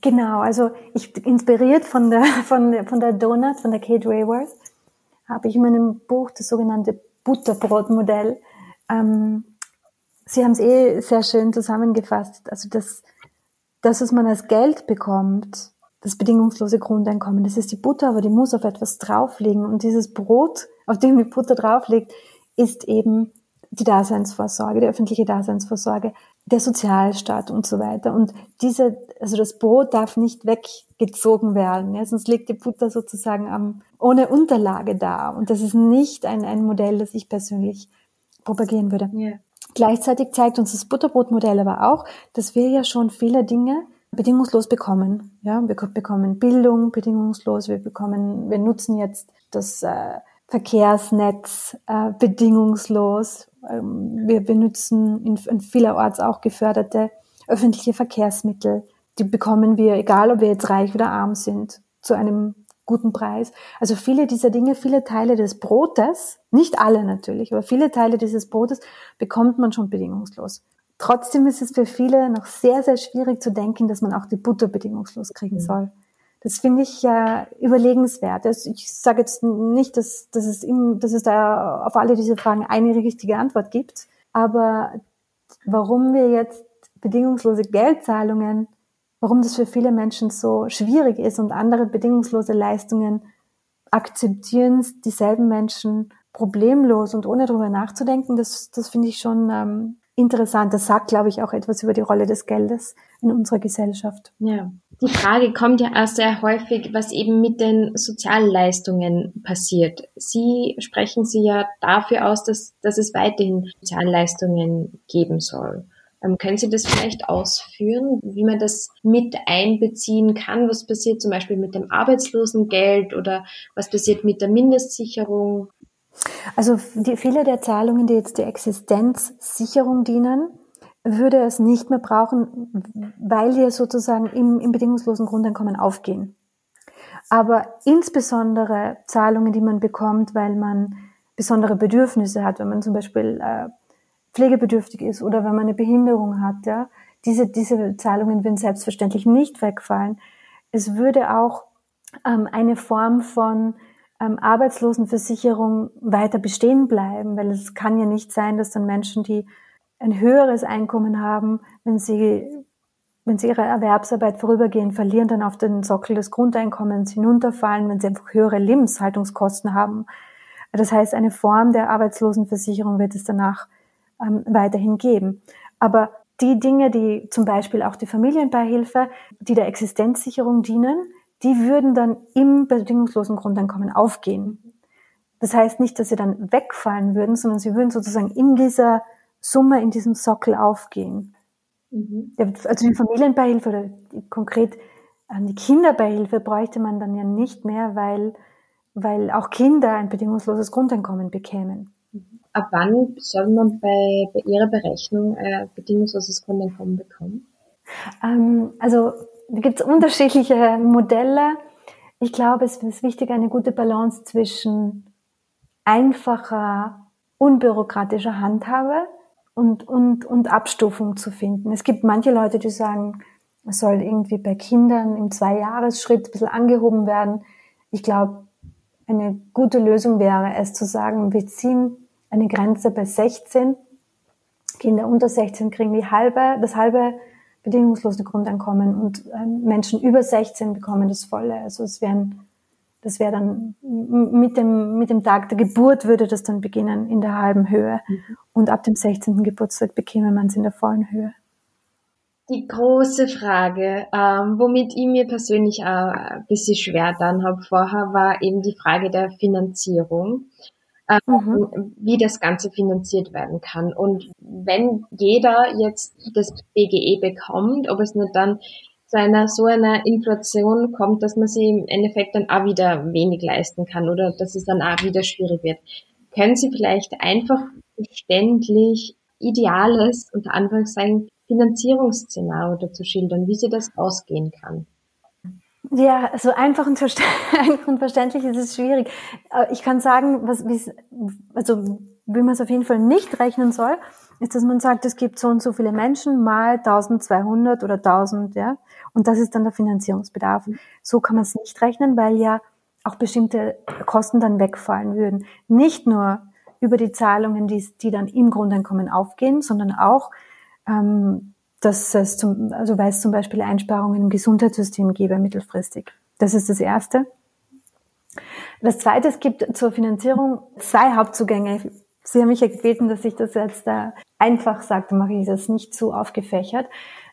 Genau, also ich inspiriert von der (laughs) von der, von der Donut, von der Kate Rayworth, habe ich in meinem Buch das sogenannte Butterbrotmodell. Ähm, Sie haben es eh sehr schön zusammengefasst. Also das, das, was man als Geld bekommt, das bedingungslose Grundeinkommen. Das ist die Butter, aber die muss auf etwas drauflegen. Und dieses Brot, auf dem die Butter draufliegt, ist eben die Daseinsvorsorge, die öffentliche Daseinsvorsorge, der Sozialstaat und so weiter. Und diese, also das Brot darf nicht weggezogen werden, ja, sonst liegt die Butter sozusagen am, ohne Unterlage da. Und das ist nicht ein, ein Modell, das ich persönlich propagieren würde. Yeah. Gleichzeitig zeigt uns das Butterbrotmodell aber auch, dass wir ja schon viele Dinge bedingungslos bekommen. Ja, wir bekommen Bildung bedingungslos, wir bekommen, wir nutzen jetzt das äh, Verkehrsnetz äh, bedingungslos. Ähm, wir benutzen in, in vielerorts auch geförderte öffentliche Verkehrsmittel. Die bekommen wir, egal ob wir jetzt reich oder arm sind, zu einem guten Preis. Also viele dieser Dinge, viele Teile des Brotes, nicht alle natürlich, aber viele Teile dieses Brotes bekommt man schon bedingungslos. Trotzdem ist es für viele noch sehr, sehr schwierig zu denken, dass man auch die Butter bedingungslos kriegen mhm. soll. Das finde ich äh, überlegenswert. Also ich sage jetzt nicht, dass, dass, es im, dass es da auf alle diese Fragen eine richtige Antwort gibt, aber warum wir jetzt bedingungslose Geldzahlungen warum das für viele Menschen so schwierig ist und andere bedingungslose Leistungen akzeptieren dieselben Menschen problemlos und ohne darüber nachzudenken, das, das finde ich schon ähm, interessant. Das sagt, glaube ich, auch etwas über die Rolle des Geldes in unserer Gesellschaft. Ja. Die Frage kommt ja auch sehr häufig, was eben mit den Sozialleistungen passiert. Sie sprechen sie ja dafür aus, dass, dass es weiterhin Sozialleistungen geben soll. Ähm, können Sie das vielleicht ausführen, wie man das mit einbeziehen kann? Was passiert zum Beispiel mit dem Arbeitslosengeld oder was passiert mit der Mindestsicherung? Also die, viele der Zahlungen, die jetzt der Existenzsicherung dienen, würde es nicht mehr brauchen, weil die sozusagen im, im bedingungslosen Grundeinkommen aufgehen. Aber insbesondere Zahlungen, die man bekommt, weil man besondere Bedürfnisse hat, wenn man zum Beispiel äh, pflegebedürftig ist oder wenn man eine Behinderung hat, ja, diese, diese Zahlungen würden selbstverständlich nicht wegfallen. Es würde auch ähm, eine Form von ähm, Arbeitslosenversicherung weiter bestehen bleiben, weil es kann ja nicht sein, dass dann Menschen, die ein höheres Einkommen haben, wenn sie wenn sie ihre Erwerbsarbeit vorübergehend verlieren, dann auf den Sockel des Grundeinkommens hinunterfallen, wenn sie einfach höhere Lebenshaltungskosten haben. Das heißt, eine Form der Arbeitslosenversicherung wird es danach ähm, weiterhin geben. Aber die Dinge, die zum Beispiel auch die Familienbeihilfe, die der Existenzsicherung dienen, die würden dann im bedingungslosen Grundeinkommen aufgehen. Das heißt nicht, dass sie dann wegfallen würden, sondern sie würden sozusagen in dieser Summe, in diesem Sockel aufgehen. Mhm. Also die Familienbeihilfe oder die, konkret die Kinderbeihilfe bräuchte man dann ja nicht mehr, weil, weil auch Kinder ein bedingungsloses Grundeinkommen bekämen. Ab wann soll man bei, bei Ihrer Berechnung äh, bedingungsloses Grundeinkommen bekommen? Ähm, also da gibt es unterschiedliche Modelle. Ich glaube, es ist wichtig, eine gute Balance zwischen einfacher, unbürokratischer Handhabe und, und, und Abstufung zu finden. Es gibt manche Leute, die sagen, es soll irgendwie bei Kindern im Zweijahresschritt ein bisschen angehoben werden. Ich glaube, eine gute Lösung wäre es zu sagen, wir ziehen eine Grenze bei 16. Kinder unter 16 kriegen die halbe, das halbe bedingungslose Grundeinkommen und ähm, Menschen über 16 bekommen das volle. Also es wären, das wäre dann mit dem, mit dem Tag der Geburt würde das dann beginnen in der halben Höhe. Mhm. Und ab dem 16. Geburtstag bekäme man es in der vollen Höhe. Die große Frage, ähm, womit ich mir persönlich auch ein bisschen schwer dann habe vorher, war eben die Frage der Finanzierung mhm. wie das Ganze finanziert werden kann. Und wenn jeder jetzt das BGE bekommt, ob es nicht dann zu einer so einer Inflation kommt, dass man sich im Endeffekt dann auch wieder wenig leisten kann oder dass es dann auch wieder schwierig wird. Können Sie vielleicht einfach verständlich ideales, unter Anführungszeichen, Finanzierungsszenario dazu schildern, wie sie das ausgehen kann? Ja, so (laughs) einfach und, verständlich ist es schwierig. Ich kann sagen, was, also wie man es auf jeden Fall nicht rechnen soll, ist, dass man sagt, es gibt so und so viele Menschen mal 1200 oder 1000, ja, und das ist dann der Finanzierungsbedarf. So kann man es nicht rechnen, weil ja auch bestimmte Kosten dann wegfallen würden. Nicht nur über die Zahlungen, die, die dann im Grundeinkommen aufgehen, sondern auch ähm, dass es zum, also weil es zum Beispiel Einsparungen im Gesundheitssystem gäbe mittelfristig. Das ist das Erste. Das Zweite, es gibt zur Finanzierung zwei Hauptzugänge. Sie haben mich ja gebeten, dass ich das jetzt äh, einfach sage, mache ich das nicht zu aufgefächert.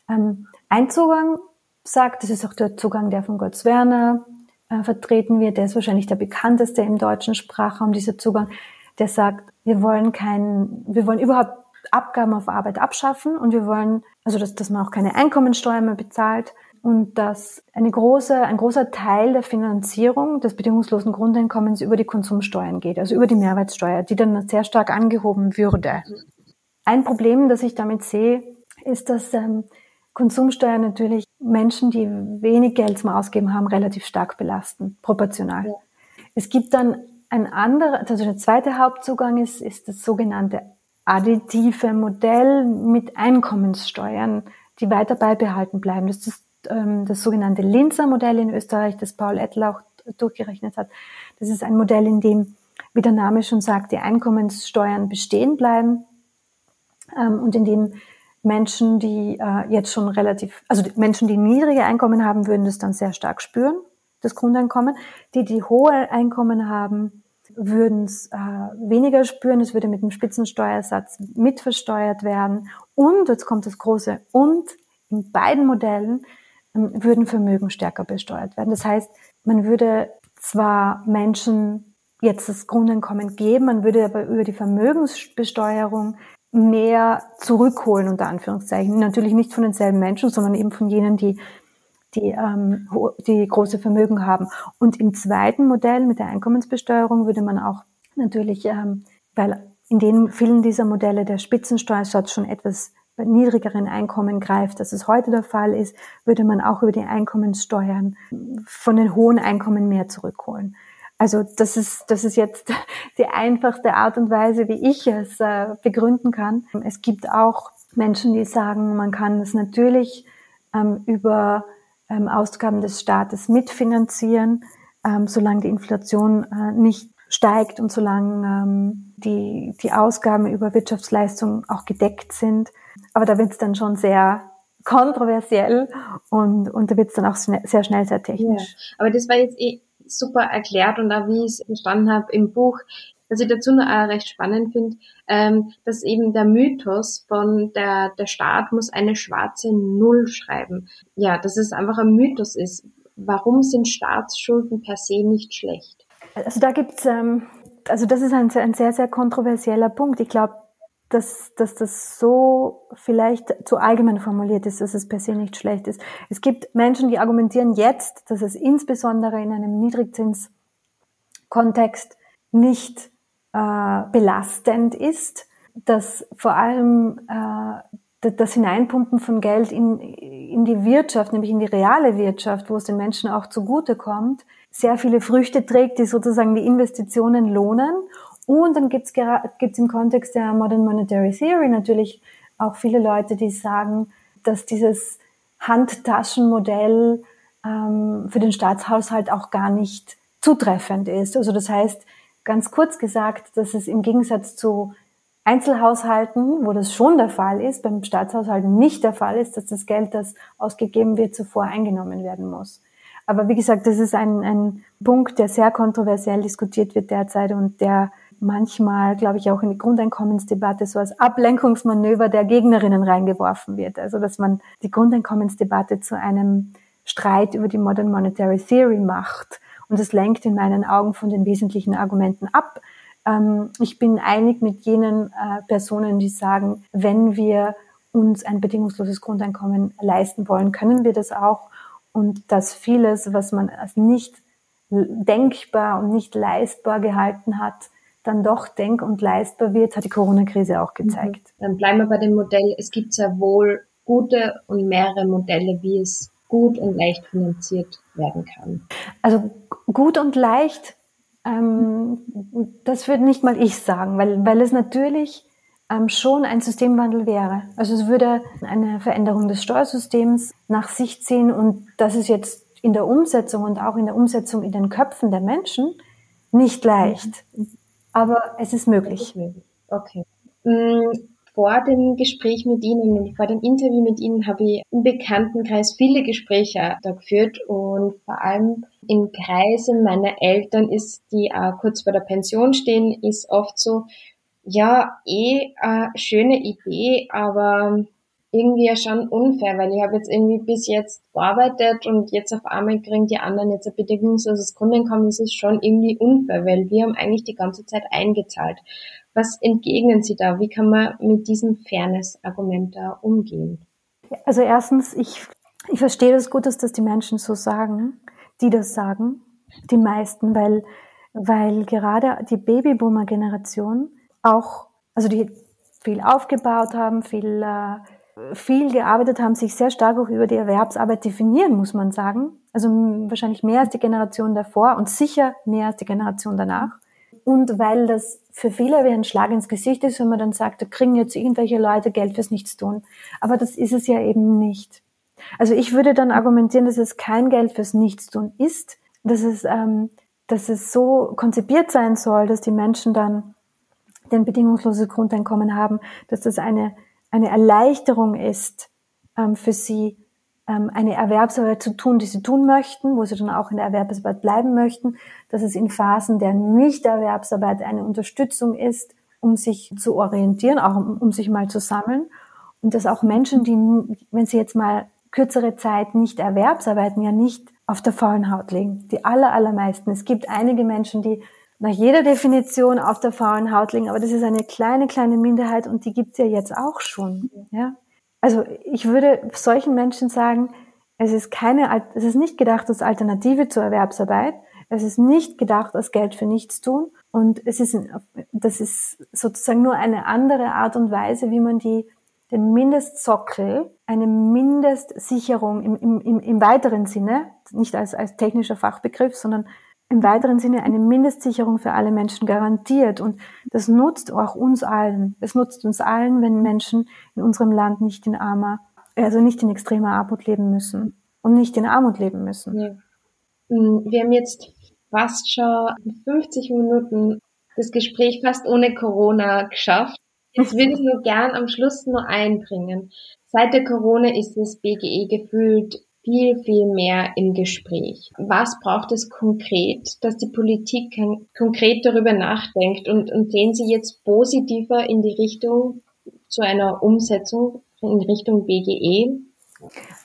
Ähm, ein Zugang sagt, das ist auch der Zugang, der von Götz Werner äh, vertreten wird, der ist wahrscheinlich der bekannteste im deutschen Sprachraum, dieser Zugang, der sagt, wir wollen keinen, wir wollen überhaupt Abgaben auf Arbeit abschaffen und wir wollen, also dass, dass man auch keine Einkommensteuer mehr bezahlt und dass eine große, ein großer Teil der Finanzierung des bedingungslosen Grundeinkommens über die Konsumsteuern geht, also über die Mehrwertsteuer, die dann sehr stark angehoben würde. Ein Problem, das ich damit sehe, ist, dass ähm, Konsumsteuer natürlich Menschen, die wenig Geld zum Ausgeben haben, relativ stark belasten, proportional. Ja. Es gibt dann ein anderer, also der zweite Hauptzugang ist, ist das sogenannte additive Modell mit Einkommenssteuern, die weiter beibehalten bleiben. Das ist ähm, das sogenannte Linzer Modell in Österreich, das Paul Ettler auch durchgerechnet hat. Das ist ein Modell, in dem, wie der Name schon sagt, die Einkommenssteuern bestehen bleiben ähm, und in dem Menschen, die äh, jetzt schon relativ, also Menschen, die niedrige Einkommen haben, würden das dann sehr stark spüren, das Grundeinkommen. Die, die hohe Einkommen haben, würden es äh, weniger spüren. Es würde mit dem Spitzensteuersatz mitversteuert werden. Und, jetzt kommt das große Und, in beiden Modellen ähm, würden Vermögen stärker besteuert werden. Das heißt, man würde zwar Menschen jetzt das Grundeinkommen geben, man würde aber über die Vermögensbesteuerung mehr zurückholen, unter Anführungszeichen. Natürlich nicht von denselben Menschen, sondern eben von jenen, die, die, ähm, die große Vermögen haben. Und im zweiten Modell mit der Einkommensbesteuerung würde man auch natürlich, ähm, weil in den vielen dieser Modelle der Spitzensteuersatz schon etwas bei niedrigeren Einkommen greift, dass es heute der Fall ist, würde man auch über die Einkommenssteuern von den hohen Einkommen mehr zurückholen. Also das ist, das ist jetzt (laughs) die einfachste Art und Weise, wie ich es äh, begründen kann. Es gibt auch Menschen, die sagen, man kann es natürlich ähm, über ähm, Ausgaben des Staates mitfinanzieren, ähm, solange die Inflation äh, nicht steigt und solange ähm, die, die Ausgaben über Wirtschaftsleistungen auch gedeckt sind. Aber da wird es dann schon sehr kontroversiell und, und da wird es dann auch sehr schnell sehr technisch. Ja, aber das war jetzt eh super erklärt und auch wie ich es verstanden habe im Buch, was ich dazu noch recht spannend finde, ähm, dass eben der Mythos von der, der Staat muss eine schwarze Null schreiben. Ja, dass es einfach ein Mythos ist. Warum sind Staatsschulden per se nicht schlecht? Also da gibt's, ähm, also das ist ein, ein sehr, sehr kontroversieller Punkt. Ich glaube, dass, dass das so vielleicht zu allgemein formuliert ist, dass es per se nicht schlecht ist. Es gibt Menschen, die argumentieren jetzt, dass es insbesondere in einem Niedrigzinskontext nicht äh, belastend ist, dass vor allem äh, das Hineinpumpen von Geld in, in die Wirtschaft, nämlich in die reale Wirtschaft, wo es den Menschen auch zugute kommt, sehr viele Früchte trägt, die sozusagen die Investitionen lohnen und dann gibt's gibt's im Kontext der Modern Monetary Theory natürlich auch viele Leute, die sagen, dass dieses Handtaschenmodell ähm, für den Staatshaushalt auch gar nicht zutreffend ist. Also das heißt, ganz kurz gesagt, dass es im Gegensatz zu Einzelhaushalten, wo das schon der Fall ist, beim Staatshaushalt nicht der Fall ist, dass das Geld, das ausgegeben wird, zuvor eingenommen werden muss. Aber wie gesagt, das ist ein, ein Punkt, der sehr kontroversiell diskutiert wird derzeit und der manchmal, glaube ich, auch in die Grundeinkommensdebatte so als Ablenkungsmanöver der Gegnerinnen reingeworfen wird. Also dass man die Grundeinkommensdebatte zu einem Streit über die Modern Monetary Theory macht. Und das lenkt in meinen Augen von den wesentlichen Argumenten ab. Ähm, ich bin einig mit jenen äh, Personen, die sagen, wenn wir uns ein bedingungsloses Grundeinkommen leisten wollen, können wir das auch. Und dass vieles, was man als nicht denkbar und nicht leistbar gehalten hat, dann doch denk- und leistbar wird, hat die Corona-Krise auch gezeigt. Mhm. Dann bleiben wir bei dem Modell. Es gibt sehr wohl gute und mehrere Modelle, wie es gut und leicht finanziert werden kann. Also gut und leicht, ähm, das würde nicht mal ich sagen, weil, weil es natürlich ähm, schon ein Systemwandel wäre. Also es würde eine Veränderung des Steuersystems nach sich ziehen und das ist jetzt in der Umsetzung und auch in der Umsetzung in den Köpfen der Menschen nicht leicht. Mhm aber es ist möglich. Okay. Vor dem Gespräch mit Ihnen und vor dem Interview mit Ihnen habe ich im Bekanntenkreis viele Gespräche da geführt und vor allem im Kreise meiner Eltern ist, die auch kurz vor der Pension stehen, ist oft so, ja, eh eine schöne Idee, aber irgendwie ja schon unfair, weil ich habe jetzt irgendwie bis jetzt gearbeitet und jetzt auf einmal kriegen die anderen jetzt ein bedingungsloses Grundeinkommen. Das ist schon irgendwie unfair, weil wir haben eigentlich die ganze Zeit eingezahlt. Was entgegnen Sie da? Wie kann man mit diesem Fairness-Argument da umgehen? Also erstens, ich, ich verstehe das gut, dass das die Menschen so sagen, die das sagen, die meisten, weil, weil gerade die Babyboomer-Generation auch, also die viel aufgebaut haben, viel, äh, viel gearbeitet haben, sich sehr stark auch über die Erwerbsarbeit definieren, muss man sagen. Also wahrscheinlich mehr als die Generation davor und sicher mehr als die Generation danach. Und weil das für viele wie ein Schlag ins Gesicht ist, wenn man dann sagt, da kriegen jetzt irgendwelche Leute Geld fürs Nichtstun. Aber das ist es ja eben nicht. Also ich würde dann argumentieren, dass es kein Geld fürs Nichtstun ist, dass es, ähm, dass es so konzipiert sein soll, dass die Menschen dann ein bedingungsloses Grundeinkommen haben, dass das eine, eine Erleichterung ist ähm, für sie, eine Erwerbsarbeit zu tun, die sie tun möchten, wo sie dann auch in der Erwerbsarbeit bleiben möchten, dass es in Phasen der Nichterwerbsarbeit eine Unterstützung ist, um sich zu orientieren, auch um, um sich mal zu sammeln. Und dass auch Menschen, die, wenn sie jetzt mal kürzere Zeit nicht erwerbsarbeiten, ja nicht auf der faulen Haut liegen. Die aller, allermeisten. Es gibt einige Menschen, die nach jeder Definition auf der faulen Haut liegen, aber das ist eine kleine, kleine Minderheit und die gibt's ja jetzt auch schon. Ja? Also ich würde solchen Menschen sagen, es ist keine, es ist nicht gedacht als Alternative zur Erwerbsarbeit. Es ist nicht gedacht als Geld für nichts tun. Und es ist, das ist sozusagen nur eine andere Art und Weise, wie man die, den Mindestsockel, eine Mindestsicherung im, im, im, weiteren Sinne, nicht als, als technischer Fachbegriff, sondern im weiteren Sinne eine Mindestsicherung für alle Menschen garantiert. Und das nutzt auch uns allen. Es nutzt uns allen, wenn Menschen in unserem Land nicht in armer, also nicht in extremer Armut leben müssen und nicht in Armut leben müssen. Ja. Mm, wir haben jetzt fast schon 50 Minuten das Gespräch fast ohne Corona geschafft. Jetzt würde ich nur gern am Schluss nur einbringen. Seit der Corona ist das BGE gefühlt viel, viel mehr im Gespräch. Was braucht es konkret, dass die Politik konkret darüber nachdenkt und, und sehen Sie jetzt positiver in die Richtung zu einer Umsetzung in Richtung BGE?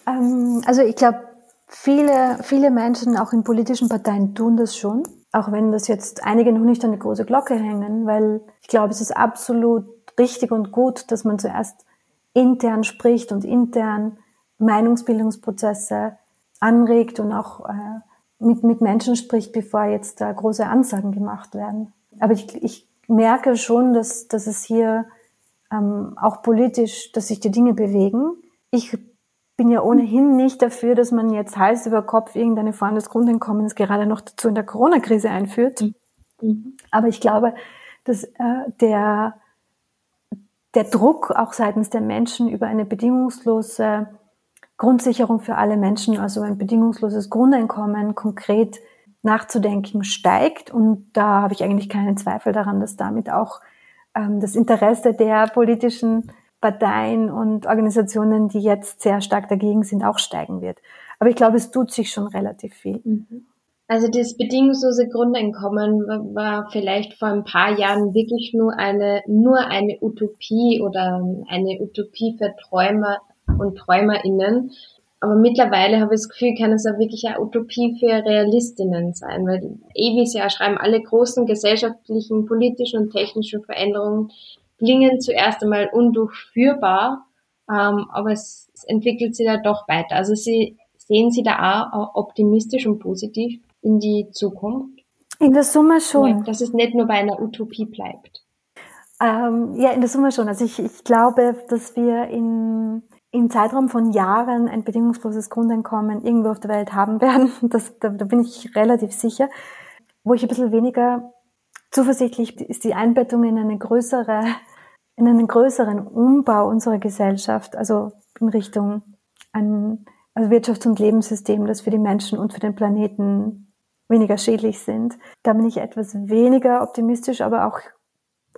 Ähm, also ich glaube, viele, viele Menschen auch in politischen Parteien tun das schon, auch wenn das jetzt einige noch nicht an die große Glocke hängen, weil ich glaube, es ist absolut richtig und gut, dass man zuerst intern spricht und intern Meinungsbildungsprozesse anregt und auch äh, mit, mit Menschen spricht, bevor jetzt da große Ansagen gemacht werden. Aber ich, ich merke schon, dass, dass es hier ähm, auch politisch, dass sich die Dinge bewegen. Ich bin ja ohnehin nicht dafür, dass man jetzt Hals über Kopf irgendeine Form des Grundeinkommens gerade noch dazu in der Corona-Krise einführt. Mhm. Aber ich glaube, dass äh, der, der Druck auch seitens der Menschen über eine bedingungslose Grundsicherung für alle Menschen, also ein bedingungsloses Grundeinkommen konkret nachzudenken, steigt. Und da habe ich eigentlich keinen Zweifel daran, dass damit auch ähm, das Interesse der politischen Parteien und Organisationen, die jetzt sehr stark dagegen sind, auch steigen wird. Aber ich glaube, es tut sich schon relativ viel. Mhm. Also das bedingungslose Grundeinkommen war vielleicht vor ein paar Jahren wirklich nur eine, nur eine Utopie oder eine Utopie für Träumer und TräumerInnen. Aber mittlerweile habe ich das Gefühl, kann es auch wirklich eine Utopie für Realistinnen sein, weil eh wie sie ja schreiben, alle großen gesellschaftlichen, politischen und technischen Veränderungen klingen zuerst einmal undurchführbar, ähm, aber es, es entwickelt sich da doch weiter. Also sie sehen Sie da auch optimistisch und positiv in die Zukunft? In der Summe schon. Ja, dass es nicht nur bei einer Utopie bleibt. Ähm, ja, in der Summe schon. Also ich, ich glaube, dass wir in im Zeitraum von Jahren ein bedingungsloses Grundeinkommen irgendwo auf der Welt haben werden. (laughs) Das, da, da bin ich relativ sicher. Wo ich ein bisschen weniger zuversichtlich ist die Einbettung in eine größere, in einen größeren Umbau unserer Gesellschaft, also in Richtung ein also Wirtschafts- und Lebenssystem, das für die Menschen und für den Planeten weniger schädlich sind. Da bin ich etwas weniger optimistisch, aber auch,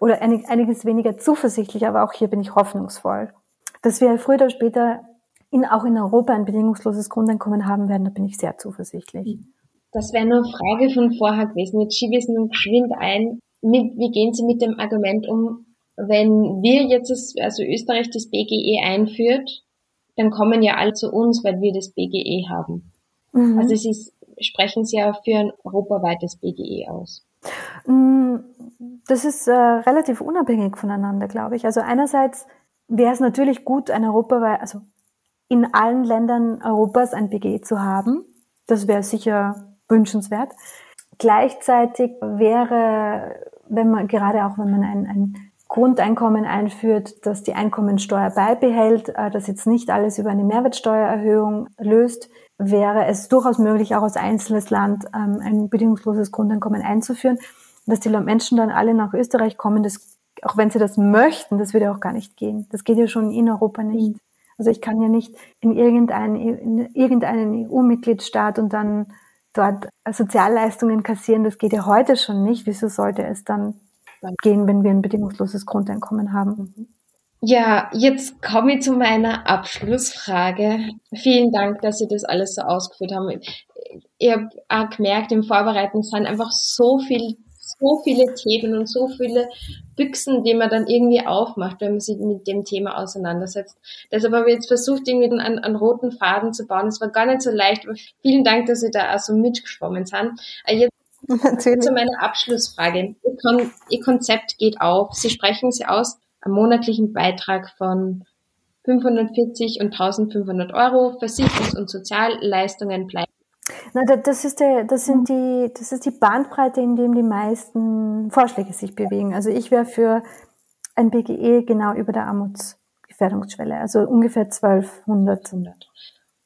oder einiges weniger zuversichtlich, aber auch hier bin ich hoffnungsvoll. Dass wir früher oder später in, auch in Europa ein bedingungsloses Grundeinkommen haben werden, da bin ich sehr zuversichtlich. Das wäre nur eine Frage von vorher gewesen. Jetzt schiebe ich es nun geschwind ein. Mit, wie gehen Sie mit dem Argument um, wenn wir jetzt, das, also Österreich das BGE einführt, dann kommen ja alle zu uns, weil wir das BGE haben. Mhm. Also Sie sprechen Sie ja für ein europaweites BGE aus. Mm, das ist äh, relativ unabhängig voneinander, glaube ich. Also einerseits wäre es natürlich gut, ein europaweit, also in allen Ländern Europas ein BGE zu haben. Das wäre sicher wünschenswert. Gleichzeitig wäre, wenn man, gerade auch wenn man ein, ein Grundeinkommen einführt, das die Einkommensteuer beibehält, äh, das jetzt nicht alles über eine Mehrwertsteuererhöhung löst, wäre es durchaus möglich, auch als einzelnes Land ähm, ein bedingungsloses Grundeinkommen einzuführen. Dass die Menschen dann alle nach Österreich kommen, das, auch wenn sie das möchten, das würde auch gar nicht gehen. Das geht ja schon in Europa nicht. Also ich kann ja nicht in irgendeinen, in irgendeinen EU-Mitgliedstaat und dann dort Sozialleistungen kassieren. Das geht ja heute schon nicht. Wieso sollte es dann gehen, wenn wir ein bedingungsloses Grundeinkommen haben. Ja, jetzt komme ich zu meiner Abschlussfrage. Vielen Dank, dass Sie das alles so ausgeführt haben. Ich habe auch gemerkt, im Vorbereiten sind einfach so viel, so viele Themen und so viele Büchsen, die man dann irgendwie aufmacht, wenn man sich mit dem Thema auseinandersetzt. Deshalb habe ich jetzt versucht, irgendwie einen, einen roten Faden zu bauen. Es war gar nicht so leicht, aber vielen Dank, dass Sie da auch so mitgeschwommen sind. Jetzt (laughs) Natürlich. Zu meiner Abschlussfrage. Ihr, Kon Ihr Konzept geht auf. Sie sprechen sie aus, einen monatlichen Beitrag von 540 und 1500 Euro. Versicherungs- und Sozialleistungen bleiben. Na, das ist der, das sind die, das ist die Bandbreite, in dem die meisten Vorschläge sich bewegen. Also ich wäre für ein BGE genau über der Armutsgefährdungsschwelle, also ungefähr 1200. 100.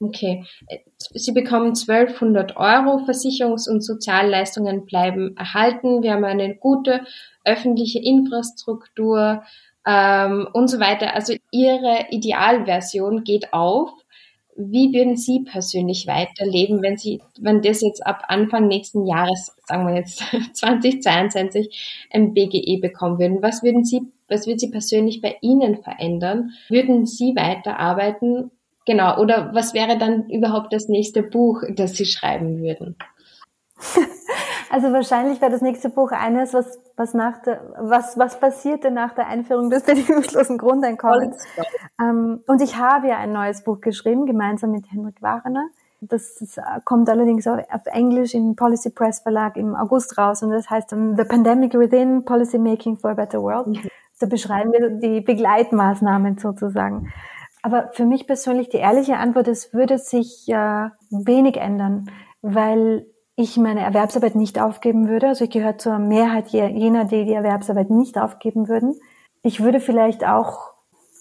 Okay. Sie bekommen 1200 Euro. Versicherungs- und Sozialleistungen bleiben erhalten. Wir haben eine gute öffentliche Infrastruktur ähm, und so weiter. Also Ihre Idealversion geht auf. Wie würden Sie persönlich weiterleben, wenn Sie, wenn das jetzt ab Anfang nächsten Jahres, sagen wir jetzt (laughs) 2022, ein BGE bekommen würden? Was würden Sie, was würde Sie persönlich bei Ihnen verändern? Würden Sie weiterarbeiten Genau, oder was wäre dann überhaupt das nächste Buch, das Sie schreiben würden? (laughs) Also wahrscheinlich wäre das nächste Buch eines, was, was nach der, was, was passierte nach der Einführung des bedingungslosen Grundeinkommens. Ähm, und ich habe ja ein neues Buch geschrieben, gemeinsam mit Henrik Warner. Das, das kommt allerdings auf, auf Englisch im Policy Press Verlag im August raus und das heißt dann The Pandemic Within Policy Making for a Better World. Mhm. Da beschreiben wir die Begleitmaßnahmen sozusagen. Aber für mich persönlich die ehrliche Antwort ist, würde sich äh, wenig ändern, weil ich meine Erwerbsarbeit nicht aufgeben würde. Also ich gehöre zur Mehrheit jener, die die Erwerbsarbeit nicht aufgeben würden. Ich würde vielleicht auch,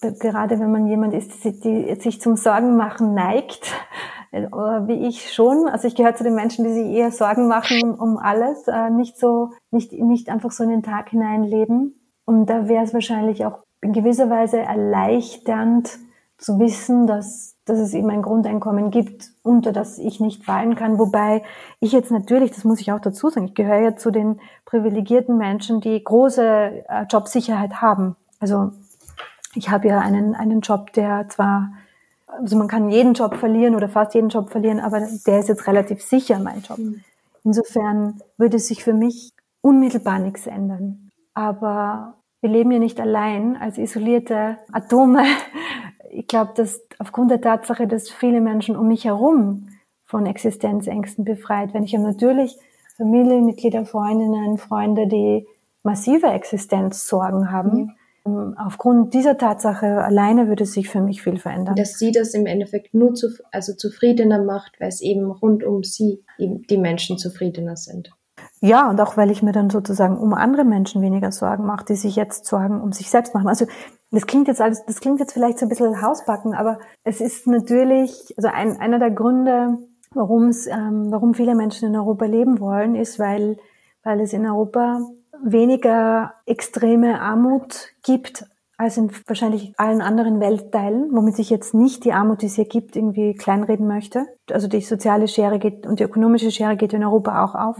gerade wenn man jemand ist, die sich zum Sorgen machen neigt, (laughs) äh, wie ich schon. Also ich gehöre zu den Menschen, die sich eher Sorgen machen um alles, äh, nicht so, nicht, nicht einfach so in den Tag hineinleben. Und da wäre es wahrscheinlich auch in gewisser Weise erleichternd, zu wissen, dass, dass es eben ein Grundeinkommen gibt, unter das ich nicht fallen kann. Wobei ich jetzt natürlich, das muss ich auch dazu sagen, ich gehöre ja zu den privilegierten Menschen, die große äh, Jobsicherheit haben. Also ich habe ja einen, einen Job, der zwar, also man kann jeden Job verlieren oder fast jeden Job verlieren, aber der ist jetzt relativ sicher, mein Job. Mhm. Insofern würde sich für mich unmittelbar nichts ändern. Aber wir leben ja nicht allein als isolierte Atome ich glaube, dass aufgrund der Tatsache, dass viele Menschen um mich herum von Existenzängsten befreit werden. Ich habe natürlich Familienmitglieder, Freundinnen, Freunde, die massive Existenzsorgen haben. Mhm. Aufgrund dieser Tatsache alleine würde sich für mich viel verändern. Dass sie das im Endeffekt nur zu, also zufriedener macht, weil es eben rund um sie die Menschen zufriedener sind. Ja, und auch weil ich mir dann sozusagen um andere Menschen weniger Sorgen mache, die sich jetzt Sorgen um sich selbst machen. Also das klingt jetzt alles, das klingt jetzt vielleicht so ein bisschen hausbacken, aber es ist natürlich, also ein, einer der Gründe, warum es, ähm, warum viele Menschen in Europa leben wollen, ist, weil, weil es in Europa weniger extreme Armut gibt als in wahrscheinlich allen anderen Weltteilen, womit ich jetzt nicht die Armut, die es hier gibt, irgendwie kleinreden möchte. Also die soziale Schere geht und die ökonomische Schere geht in Europa auch auf.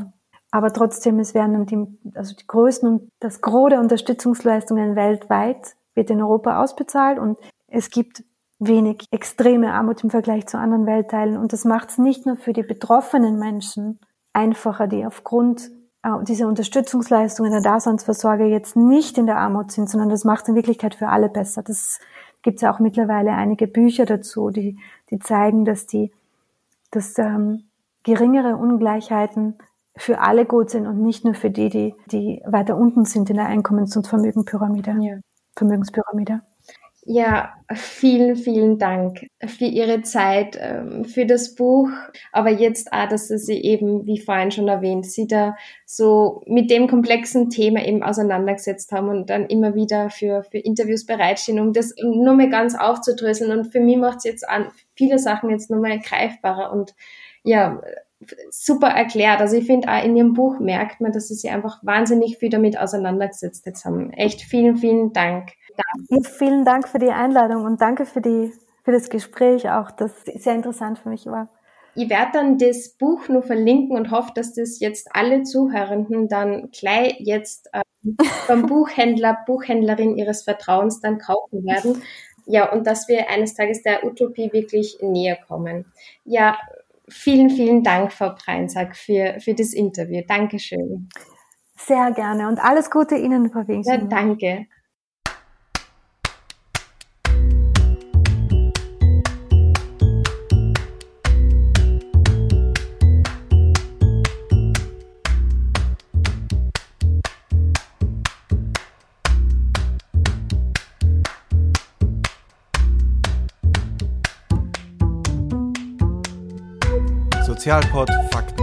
Aber trotzdem, es werden die, also die größten und das Gros der Unterstützungsleistungen weltweit wird in Europa ausbezahlt und es gibt wenig extreme Armut im Vergleich zu anderen Weltteilen. Und das macht es nicht nur für die betroffenen Menschen einfacher, die aufgrund äh, diese Unterstützungsleistungen der Daseinsvorsorge jetzt nicht in der Armut sind, sondern das macht in Wirklichkeit für alle besser. Das gibt es ja auch mittlerweile einige Bücher dazu, die, die zeigen, dass die, dass ähm, geringere Ungleichheiten für alle gut sind und nicht nur für die, die, die weiter unten sind in der Einkommens- und Vermögenspyramide. Ja. Vermögenspyramide. Ja, vielen, vielen Dank für Ihre Zeit, ähm, für das Buch, aber jetzt auch, dass Sie eben, wie vorhin schon erwähnt, Sie da so mit dem komplexen Thema eben auseinandergesetzt haben und dann immer wieder für, für Interviews bereitstehen, um das nur mal ganz aufzudröseln. Und für mich macht es jetzt an, viele Sachen jetzt nur mal greifbarer und ja, super erklärt. Also ich finde auch in Ihrem Buch merkt man, dass Sie sich einfach wahnsinnig viel damit auseinandergesetzt jetzt haben. Echt vielen, vielen Dank. Ja, vielen Dank für die Einladung und danke für die, für das Gespräch auch, das sehr interessant für mich war. Ich werde dann das Buch nur verlinken und hoffe, dass das jetzt alle Zuhörenden dann gleich jetzt ähm, (laughs) vom Buchhändler, Buchhändlerin ihres Vertrauens dann kaufen werden. Ja, und dass wir eines Tages der Utopie wirklich näher kommen. Ja, vielen, vielen Dank, Frau Preinsack, für, für das Interview. Dankeschön. Sehr gerne und alles Gute Ihnen, Frau Wingsen. Ja, danke. Sozialpod Faktencheck.